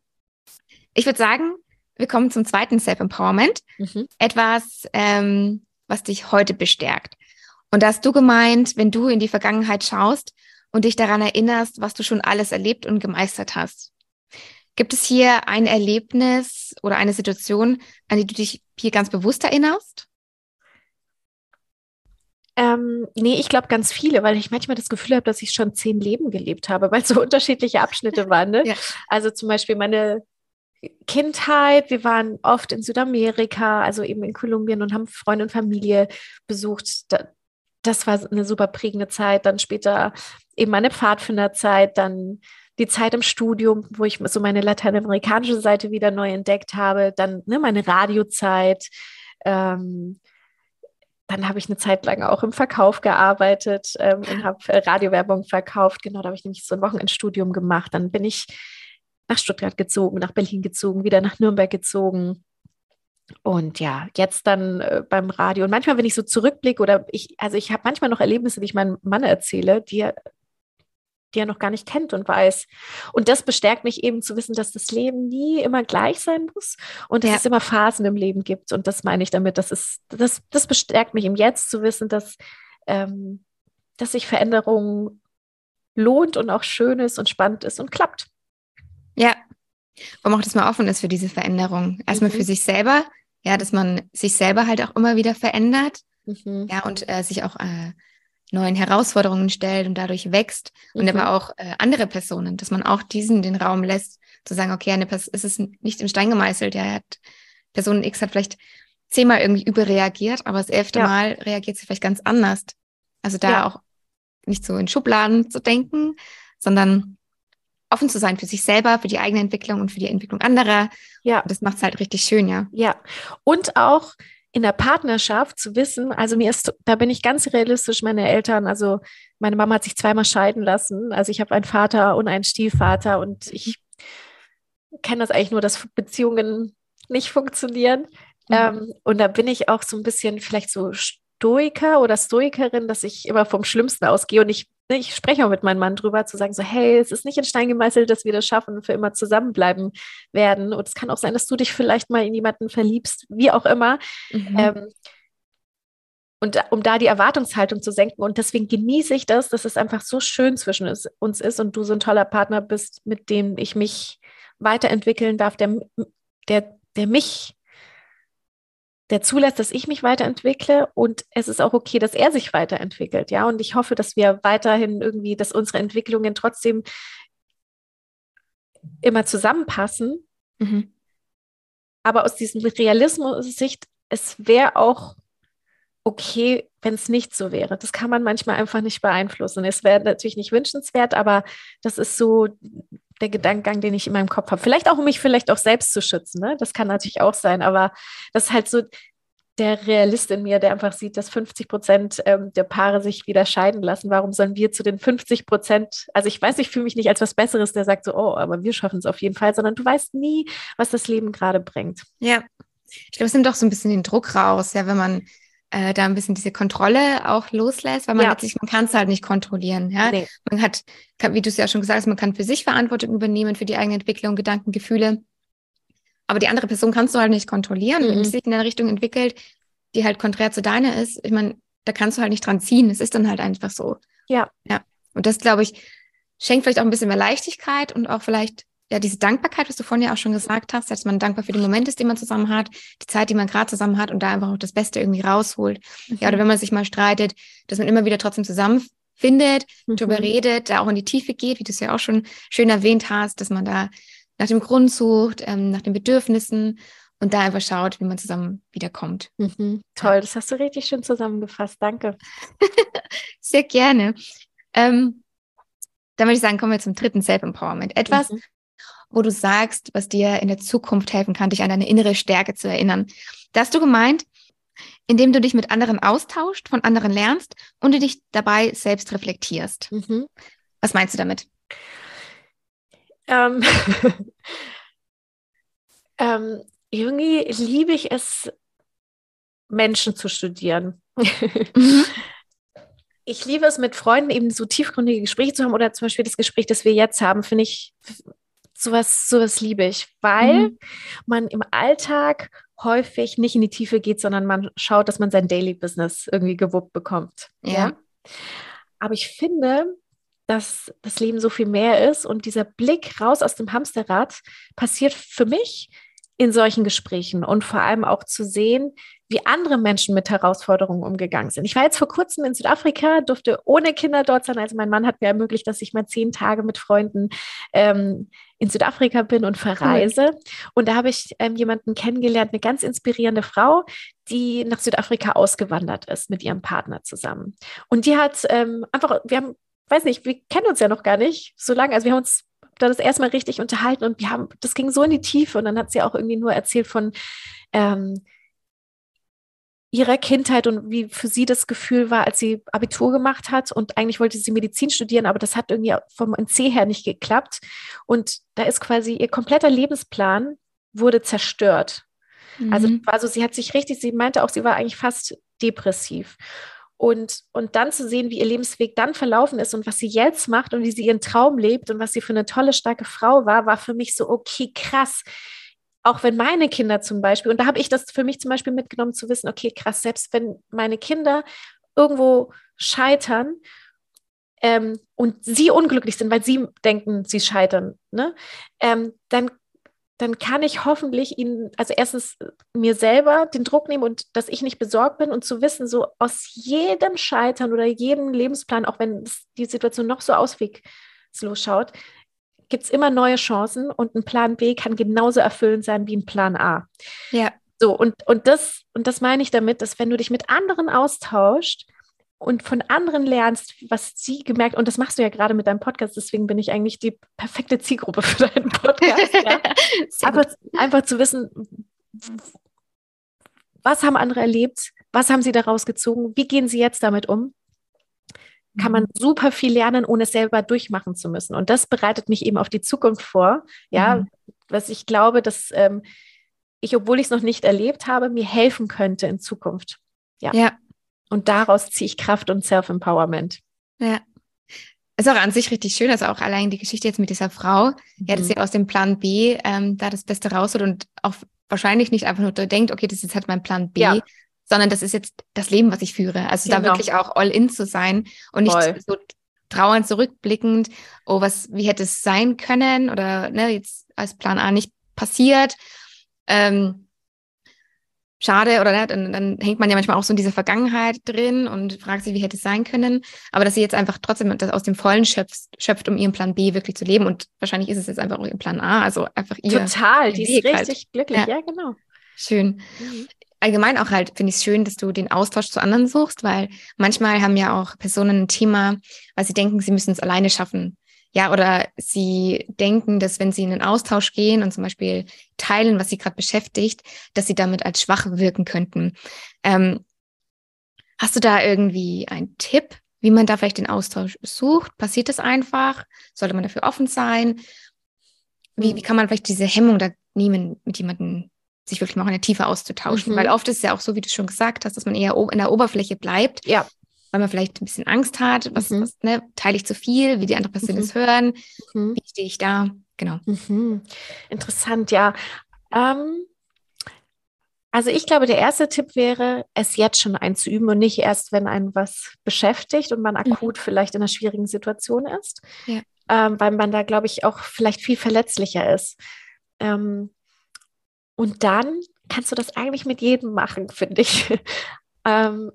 A: ich würde sagen, wir kommen zum zweiten Self-Empowerment. Mhm. Etwas, ähm, was dich heute bestärkt. Und da hast du gemeint, wenn du in die Vergangenheit schaust und dich daran erinnerst, was du schon alles erlebt und gemeistert hast. Gibt es hier ein Erlebnis oder eine Situation, an die du dich hier ganz bewusst erinnerst?
B: Ähm, nee, ich glaube ganz viele, weil ich manchmal das Gefühl habe, dass ich schon zehn Leben gelebt habe, weil es so *laughs* unterschiedliche Abschnitte waren. Ne? *laughs* Ja. Also zum Beispiel meine Kindheit, wir waren oft in Südamerika, also eben in Kolumbien und haben Freunde und Familie besucht. Das war eine super prägende Zeit. Dann später eben meine Pfadfinderzeit, dann die Zeit im Studium, wo ich so meine lateinamerikanische Seite wieder neu entdeckt habe, dann ne, meine Radiozeit. Ähm, dann habe ich eine Zeit lang auch im Verkauf gearbeitet ähm, und habe Radiowerbung verkauft. Genau, da habe ich nämlich so ein Wochenendstudium gemacht. Dann bin ich nach Stuttgart gezogen, nach Berlin gezogen, wieder nach Nürnberg gezogen. Und ja, jetzt dann äh, beim Radio. Und manchmal, wenn ich so zurückblicke oder ich, also ich habe manchmal noch Erlebnisse, die ich meinem Mann erzähle, die er, die er noch gar nicht kennt und weiß. Und das bestärkt mich eben zu wissen, dass das Leben nie immer gleich sein muss und dass ja. es immer Phasen im Leben gibt. Und das meine ich damit. Das, ist, das, das bestärkt mich im Jetzt zu wissen, dass, ähm, dass sich Veränderung lohnt und auch schön ist und spannend ist und klappt.
A: Ja. Warum auch, dass man offen ist für diese Veränderung. Erstmal mhm. für sich selber, ja, dass man sich selber halt auch immer wieder verändert. Mhm. Ja, und äh, sich auch äh, neuen Herausforderungen stellt und dadurch wächst. Mhm. Und aber auch äh, andere Personen, dass man auch diesen den Raum lässt, zu sagen, okay, eine Person, es ist nicht im Stein gemeißelt, ja, hat, Person X hat vielleicht zehnmal irgendwie überreagiert, aber das elfte ja. Mal reagiert sie vielleicht ganz anders. Also da ja. auch nicht so in Schubladen zu denken, sondern offen zu sein für sich selber, für die eigene Entwicklung und für die Entwicklung anderer. Ja. Und das macht es halt richtig schön, ja.
B: Ja. Und auch in der Partnerschaft zu wissen, also mir ist, da bin ich ganz realistisch, meine Eltern, also meine Mama hat sich zweimal scheiden lassen. Also ich habe einen Vater und einen Stiefvater und ich kenne das eigentlich nur, dass Beziehungen nicht funktionieren. Mhm. Ähm, und da bin ich auch so ein bisschen vielleicht so Stoiker oder Stoikerin, dass ich immer vom Schlimmsten ausgehe und ich ich spreche auch mit meinem Mann drüber, zu sagen so, hey, es ist nicht in Stein gemeißelt, dass wir das schaffen und für immer zusammenbleiben werden. Und es kann auch sein, dass du dich vielleicht mal in jemanden verliebst, wie auch immer. Mhm. Ähm, und um da die Erwartungshaltung zu senken. Und deswegen genieße ich das, dass es einfach so schön zwischen uns ist und du so ein toller Partner bist, mit dem ich mich weiterentwickeln darf, der, der, der mich, der zulässt, dass ich mich weiterentwickle und es ist auch okay, dass er sich weiterentwickelt. Ja, und ich hoffe, dass wir weiterhin irgendwie, dass unsere Entwicklungen trotzdem immer zusammenpassen. Mhm. Aber aus diesem Realismus-Sicht, es wäre auch okay, wenn es nicht so wäre. Das kann man manchmal einfach nicht beeinflussen. Es wäre natürlich nicht wünschenswert, aber das ist so der Gedankengang, den ich in meinem Kopf habe. Vielleicht auch, um mich vielleicht auch selbst zu schützen. Ne? Das kann natürlich auch sein, aber das ist halt so der Realist in mir, der einfach sieht, dass 50 Prozent ähm, der Paare sich wieder scheiden lassen. Warum sollen wir zu den 50 Prozent, also ich weiß, ich fühle mich nicht als was Besseres, der sagt so, oh, aber wir schaffen es auf jeden Fall, sondern du weißt nie, was das Leben gerade bringt.
A: Ja, ich glaube, es nimmt doch so ein bisschen den Druck raus, ja, wenn man äh, da ein bisschen diese Kontrolle auch loslässt, weil man ja. letztlich, man kann es halt nicht kontrollieren. Ja? Nee. Man hat, kann, wie du es ja schon gesagt hast, man kann für sich Verantwortung übernehmen, für die eigene Entwicklung, Gedanken, Gefühle. Aber die andere Person kannst du halt nicht kontrollieren. Mhm. Wenn sie sich in eine Richtung entwickelt, die halt konträr zu deiner ist, ich meine, da kannst du halt nicht dran ziehen. Es ist dann halt einfach so.
B: Ja.
A: Ja. Und das, glaube ich, schenkt vielleicht auch ein bisschen mehr Leichtigkeit und auch vielleicht ja, diese Dankbarkeit, was du vorhin ja auch schon gesagt hast, dass man dankbar für den Moment ist, den man zusammen hat, die Zeit, die man gerade zusammen hat und da einfach auch das Beste irgendwie rausholt. Mhm. Ja, oder mhm. wenn man sich mal streitet, dass man immer wieder trotzdem zusammenfindet, mhm. darüber redet, da auch in die Tiefe geht, wie du es ja auch schon schön erwähnt hast, dass man da nach dem Grund sucht, ähm, nach den Bedürfnissen und da einfach schaut, wie man zusammen wiederkommt.
B: Mhm. Toll, das hast du richtig schön zusammengefasst. Danke. *laughs*
A: Sehr gerne. Ähm, dann würde ich sagen, kommen wir zum dritten Self-Empowerment. Etwas, mhm wo du sagst, was dir in der Zukunft helfen kann, dich an deine innere Stärke zu erinnern. Da hast du gemeint, indem du dich mit anderen austauscht, von anderen lernst und du dich dabei selbst reflektierst. Mhm. Was meinst du damit?
B: Ähm, *laughs* ähm, irgendwie liebe ich es, Menschen zu studieren. Mhm. Ich liebe es, mit Freunden eben so tiefgründige Gespräche zu haben oder zum Beispiel das Gespräch, das wir jetzt haben, finde ich sowas, sowas liebe ich, weil mhm. man im Alltag häufig nicht in die Tiefe geht, sondern man schaut, dass man sein Daily Business irgendwie gewuppt bekommt. Ja. ja? Aber ich finde, dass das Leben so viel mehr ist und dieser Blick raus aus dem Hamsterrad passiert für mich in solchen Gesprächen und vor allem auch zu sehen, wie andere Menschen mit Herausforderungen umgegangen sind. Ich war jetzt vor kurzem in Südafrika, durfte ohne Kinder dort sein. Also mein Mann hat mir ermöglicht, dass ich mal zehn Tage mit Freunden ähm, in Südafrika bin und verreise. Cool. Und da habe ich ähm, jemanden kennengelernt, eine ganz inspirierende Frau, die nach Südafrika ausgewandert ist mit ihrem Partner zusammen. Und die hat ähm, einfach, wir haben, weiß nicht, wir kennen uns ja noch gar nicht so lange. Also wir haben uns da das erstmal richtig unterhalten und wir haben, das ging so in die Tiefe und dann hat sie auch irgendwie nur erzählt von ähm, ihrer Kindheit und wie für sie das Gefühl war, als sie Abitur gemacht hat und eigentlich wollte sie Medizin studieren, aber das hat irgendwie vom NC her nicht geklappt und da ist quasi ihr kompletter Lebensplan wurde zerstört. Also mhm. Also, also sie hat sich richtig, sie meinte auch, sie war eigentlich fast depressiv. Und, und dann zu sehen, wie ihr Lebensweg dann verlaufen ist und was sie jetzt macht und wie sie ihren Traum lebt und was sie für eine tolle, starke Frau war, war für mich so, okay, krass. Auch wenn meine Kinder zum Beispiel, und da habe ich das für mich zum Beispiel mitgenommen, zu wissen, okay, krass, selbst wenn meine Kinder irgendwo scheitern ähm, und sie unglücklich sind, weil sie denken, sie scheitern, ne, ähm, dann dann kann ich hoffentlich ihnen, also erstens mir selber den Druck nehmen und dass ich nicht besorgt bin und zu wissen, so aus jedem Scheitern oder jedem Lebensplan, auch wenn die Situation noch so ausweglos schaut, gibt es immer neue Chancen und ein Plan B kann genauso erfüllend sein wie ein Plan A.
A: Ja.
B: So, und, und, das, und das meine ich damit, dass wenn du dich mit anderen austauscht, und von anderen lernst, was sie gemerkt, und das machst du ja gerade mit deinem Podcast, deswegen bin ich eigentlich die perfekte Zielgruppe für deinen Podcast. Ja? *laughs* einfach, einfach zu wissen, was haben andere erlebt, was haben sie daraus gezogen, wie gehen sie jetzt damit um, kann man mhm. super viel lernen, ohne es selber durchmachen zu müssen. Und das bereitet mich eben auf die Zukunft vor. Ja, mhm. was ich glaube, dass ähm, ich, obwohl ich es noch nicht erlebt habe, mir helfen könnte in Zukunft.
A: Ja. ja.
B: Und daraus ziehe ich Kraft und Self-Empowerment.
A: Ja. Ist auch an sich richtig schön, also auch allein die Geschichte jetzt mit dieser Frau, mhm. ja, dass sie aus dem Plan B ähm, da das Beste rausholt und auch wahrscheinlich nicht einfach nur denkt, okay, das ist jetzt halt mein Plan B, ja. sondern das ist jetzt das Leben, was ich führe. Also
B: Genau.
A: da wirklich auch all in zu sein und nicht
B: Voll.
A: so trauernd zurückblickend, oh, was, wie hätte es sein können oder ne, jetzt als Plan A nicht passiert. Ähm, schade oder ne, dann, dann hängt man ja manchmal auch so in dieser Vergangenheit drin und fragt sich, wie hätte es sein können. Aber dass sie jetzt einfach trotzdem das aus dem Vollen schöpft, schöpft, um ihren Plan B wirklich zu leben. Und wahrscheinlich ist es jetzt einfach auch ihr Plan A, also einfach ihr
B: Total, die ist
A: Weg halt.
B: richtig glücklich.
A: Ja.
B: Ja, genau.
A: schön.
B: Mhm.
A: Allgemein auch halt finde ich es schön, dass du den Austausch zu anderen suchst, weil manchmal haben ja auch Personen ein Thema, weil sie denken, sie müssen es alleine schaffen. Ja, oder sie denken, dass wenn sie in einen Austausch gehen und zum Beispiel teilen, was sie gerade beschäftigt, dass sie damit als schwach wirken könnten. Ähm, hast du da irgendwie einen Tipp, wie man da vielleicht den Austausch sucht? Passiert das einfach? Sollte man dafür offen sein? Wie, wie kann man vielleicht diese Hemmung da nehmen, mit jemandem sich wirklich mal in der Tiefe auszutauschen?
B: Mhm.
A: Weil oft ist es ja auch so, wie du schon gesagt hast, dass man eher in der Oberfläche bleibt,
B: Ja.
A: Weil man vielleicht ein bisschen Angst hat, was,
B: Mhm.
A: was ne, teile ich zu viel, wie die andere Person
B: Mhm.
A: es hören,
B: Mhm.
A: wie stehe ich da? Genau.
B: Mhm. Interessant, ja. Ähm, also ich glaube, der erste Tipp wäre, es jetzt schon einzuüben und nicht erst, wenn einen was beschäftigt und man akut vielleicht in einer schwierigen Situation ist,
A: Ja.
B: ähm, weil man da, glaube ich, auch vielleicht viel verletzlicher ist. Ähm, und dann kannst du das eigentlich mit jedem machen, finde ich. *laughs* ähm,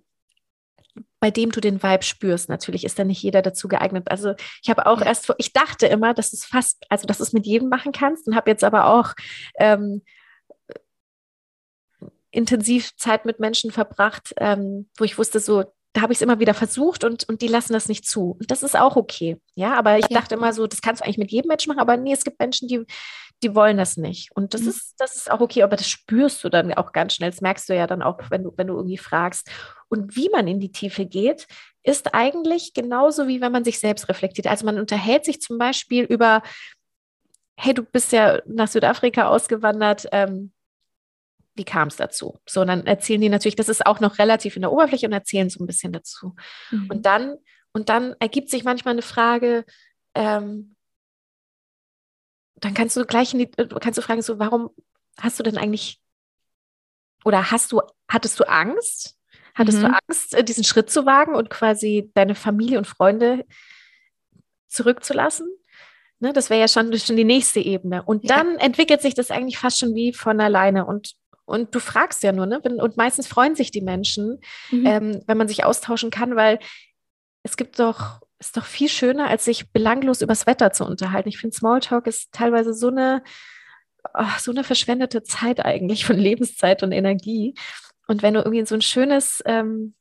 B: bei dem du den Vibe spürst. Natürlich ist da nicht jeder dazu geeignet. Also ich habe auch
A: Ja.
B: erst, vor- ich dachte immer, dass es fast, also dass du es mit jedem machen kannst und habe jetzt aber auch ähm, intensiv Zeit mit Menschen verbracht, ähm, wo ich wusste, so, da habe ich es immer wieder versucht und, und die lassen das nicht zu. Und das ist auch okay. Ja, aber ich
A: Ja.
B: dachte immer so, das kannst du eigentlich mit jedem Menschen machen, aber nee, es gibt Menschen, die, die wollen das nicht. Und das
A: Mhm.
B: ist, das ist auch okay, aber das spürst du dann auch ganz schnell. Das merkst du ja dann auch, wenn du, wenn du irgendwie fragst. Und wie man in die Tiefe geht, ist eigentlich genauso wie wenn man sich selbst reflektiert. Also man unterhält sich zum Beispiel über, hey, du bist ja nach Südafrika ausgewandert, ähm, wie kam es dazu? So, und dann erzählen die natürlich, das ist auch noch relativ in der Oberfläche und erzählen so ein bisschen dazu.
A: Mhm.
B: Und dann, und dann ergibt sich manchmal eine Frage, ähm, dann kannst du gleich in die, äh, kannst du fragen, so, warum hast du denn eigentlich, oder hast du, hattest du Angst? Hattest
A: Mhm.
B: du Angst, äh, diesen Schritt zu wagen und quasi deine Familie und Freunde zurückzulassen? Ne, das wäre ja schon, schon die nächste Ebene. Und
A: Ja.
B: dann entwickelt sich das eigentlich fast schon wie von alleine. Und, und du fragst ja nur, ne? Und meistens freuen sich die Menschen,
A: Mhm.
B: ähm, wenn man sich austauschen kann, weil es gibt doch, ist doch viel schöner, als sich belanglos übers Wetter zu unterhalten. Ich finde, Smalltalk ist teilweise so eine, ach, so eine verschwendete Zeit eigentlich von Lebenszeit und Energie. Und wenn du irgendwie so ein schönes, ähm,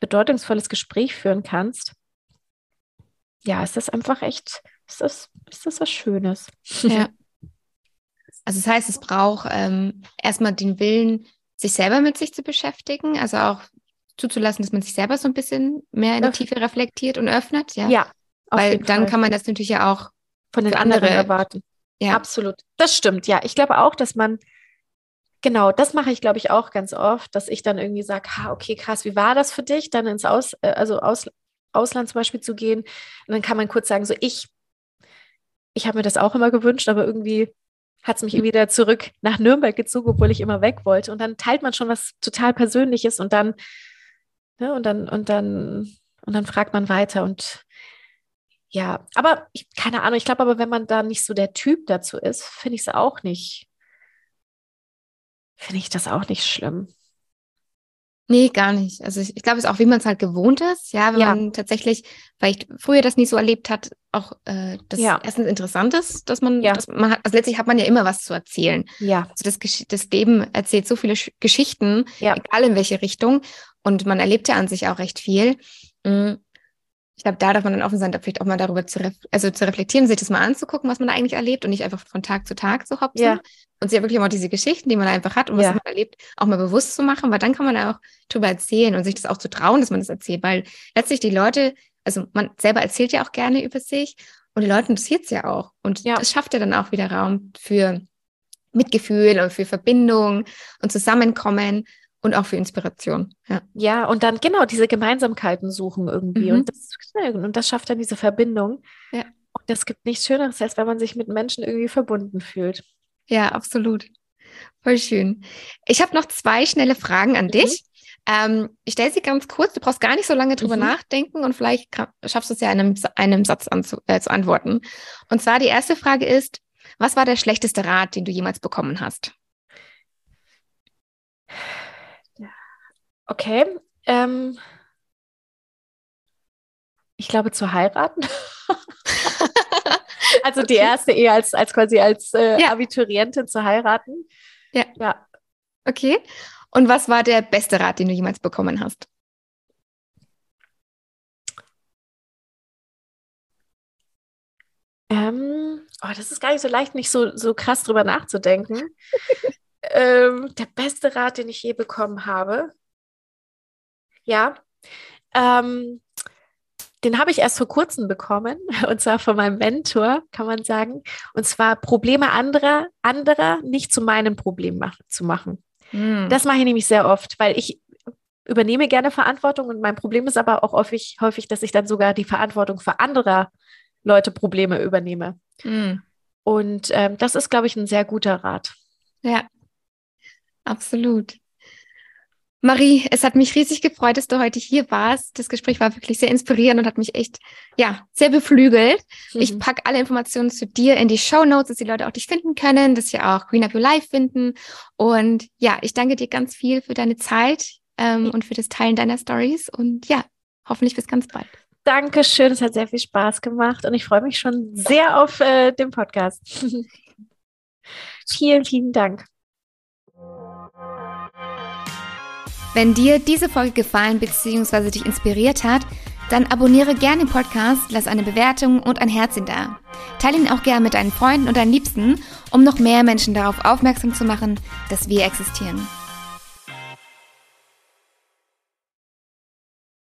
B: bedeutungsvolles Gespräch führen kannst, ja, ist das einfach echt, ist das, ist das was Schönes.
A: Ja. *laughs* Also das heißt, es braucht ähm, erstmal den Willen, sich selber mit sich zu beschäftigen, also auch zuzulassen, dass man sich selber so ein bisschen mehr in der Tiefe reflektiert und öffnet, ja.
B: Ja,
A: Weil dann
B: Fall.
A: kann man das natürlich ja auch,
B: von den anderen
A: andere-
B: erwarten.
A: ja,
B: Absolut. Das stimmt, ja. Ich glaube auch, dass man, genau, das mache ich, glaube ich, auch ganz oft, dass ich dann irgendwie sage, ha, okay, krass, wie war das für dich, dann ins Aus, äh, also Aus, Ausland zum Beispiel zu gehen? Und dann kann man kurz sagen, so ich, ich habe mir das auch immer gewünscht, aber irgendwie hat es mich irgendwie wieder zurück nach Nürnberg gezogen, obwohl ich immer weg wollte. Und dann teilt man schon was total Persönliches und dann, ne, und dann, und dann, und dann fragt man weiter und ja, aber ich, keine Ahnung, ich glaube aber, wenn man da nicht so der Typ dazu ist, finde ich es auch nicht, finde ich das auch nicht schlimm.
A: nee, gar nicht. Also ich, ich glaube, es ist auch, wie man es halt gewohnt ist, ja, wenn
B: Ja.
A: man tatsächlich vielleicht früher das nie so erlebt hat, auch äh, das
B: Ja.
A: erstens interessant ist, dass man,
B: Ja.
A: dass man hat, also letztlich hat man ja immer was zu erzählen.
B: Ja,
A: Also das, das Leben erzählt so viele Sch Geschichten,
B: Ja.
A: egal in welche Richtung. Und man erlebt ja an sich auch recht viel. Mm. Ich glaube, da darf man dann offen sein, da vielleicht auch mal darüber zu, also zu reflektieren, sich das mal anzugucken, was man da eigentlich erlebt und nicht einfach von Tag zu Tag zu hopsen.
B: Ja.
A: Und sich ja wirklich auch mal diese Geschichten, die man einfach hat und was
B: Ja.
A: man erlebt, auch mal bewusst zu machen, weil dann kann man da auch drüber erzählen und sich das auch zu trauen, dass man das erzählt, weil letztlich die Leute, also man selber erzählt ja auch gerne über sich und die Leute interessiert es ja auch. Und
B: Ja.
A: das schafft ja dann auch wieder Raum für Mitgefühl und für Verbindung und Zusammenkommen und auch für Inspiration. Ja.
B: ja, und dann genau diese Gemeinsamkeiten suchen irgendwie.
A: Mhm.
B: Und, das, und das schafft dann diese Verbindung.
A: Ja.
B: Und das gibt nichts Schöneres, als wenn man sich mit Menschen irgendwie verbunden fühlt.
A: ja, absolut. Voll schön. Ich habe noch zwei schnelle Fragen an
B: Mhm.
A: dich. Ähm, ich stelle sie ganz kurz, du brauchst gar nicht so lange drüber mhm. nachdenken und vielleicht kann, schaffst du es ja in einem, einem Satz anzu, äh, zu antworten. Und zwar die erste Frage ist, was war der schlechteste Rat, den du jemals bekommen hast?
B: Okay. Ähm, ich glaube zu heiraten. *laughs* also die erste Ehe als, als quasi als äh, ja. Abiturientin zu heiraten.
A: Ja. Ja. Okay. Und was war der beste Rat, den du jemals bekommen hast?
B: Ähm, oh, das ist gar nicht so leicht, nicht so, so krass drüber nachzudenken. *laughs* ähm, der beste Rat, den ich je bekommen habe. Ja. Ähm, den habe ich erst vor kurzem bekommen, *laughs* und zwar von meinem Mentor, kann man sagen. Und zwar Probleme anderer, anderer nicht zu meinem Problem mach, zu machen. Mhm. Das mache ich nämlich sehr oft, weil ich übernehme gerne Verantwortung und mein Problem ist aber auch häufig, häufig dass ich dann sogar die Verantwortung für andere Leute Probleme übernehme. Mhm. Und ähm, das ist, glaube ich, ein sehr guter Rat.
A: Ja, absolut. Marie, es hat mich riesig gefreut, dass du heute hier warst. Das Gespräch war wirklich sehr inspirierend und hat mich echt, ja, sehr beflügelt. Mhm. Ich packe alle Informationen zu dir in die Show Notes, dass die Leute auch dich finden können, dass sie auch Green Up Your Life finden. Und ja, ich danke dir ganz viel für deine Zeit ähm, und für das Teilen deiner Stories. Und ja, hoffentlich bis ganz bald.
B: Dankeschön, es hat sehr viel Spaß gemacht und ich freue mich schon sehr auf äh, den Podcast. *laughs* vielen, vielen Dank.
A: Wenn dir diese Folge gefallen bzw. dich inspiriert hat, dann abonniere gerne den Podcast, lass eine Bewertung und ein Herzchen da. Teile ihn auch gerne mit deinen Freunden und deinen Liebsten, um noch mehr Menschen darauf aufmerksam zu machen, dass wir existieren.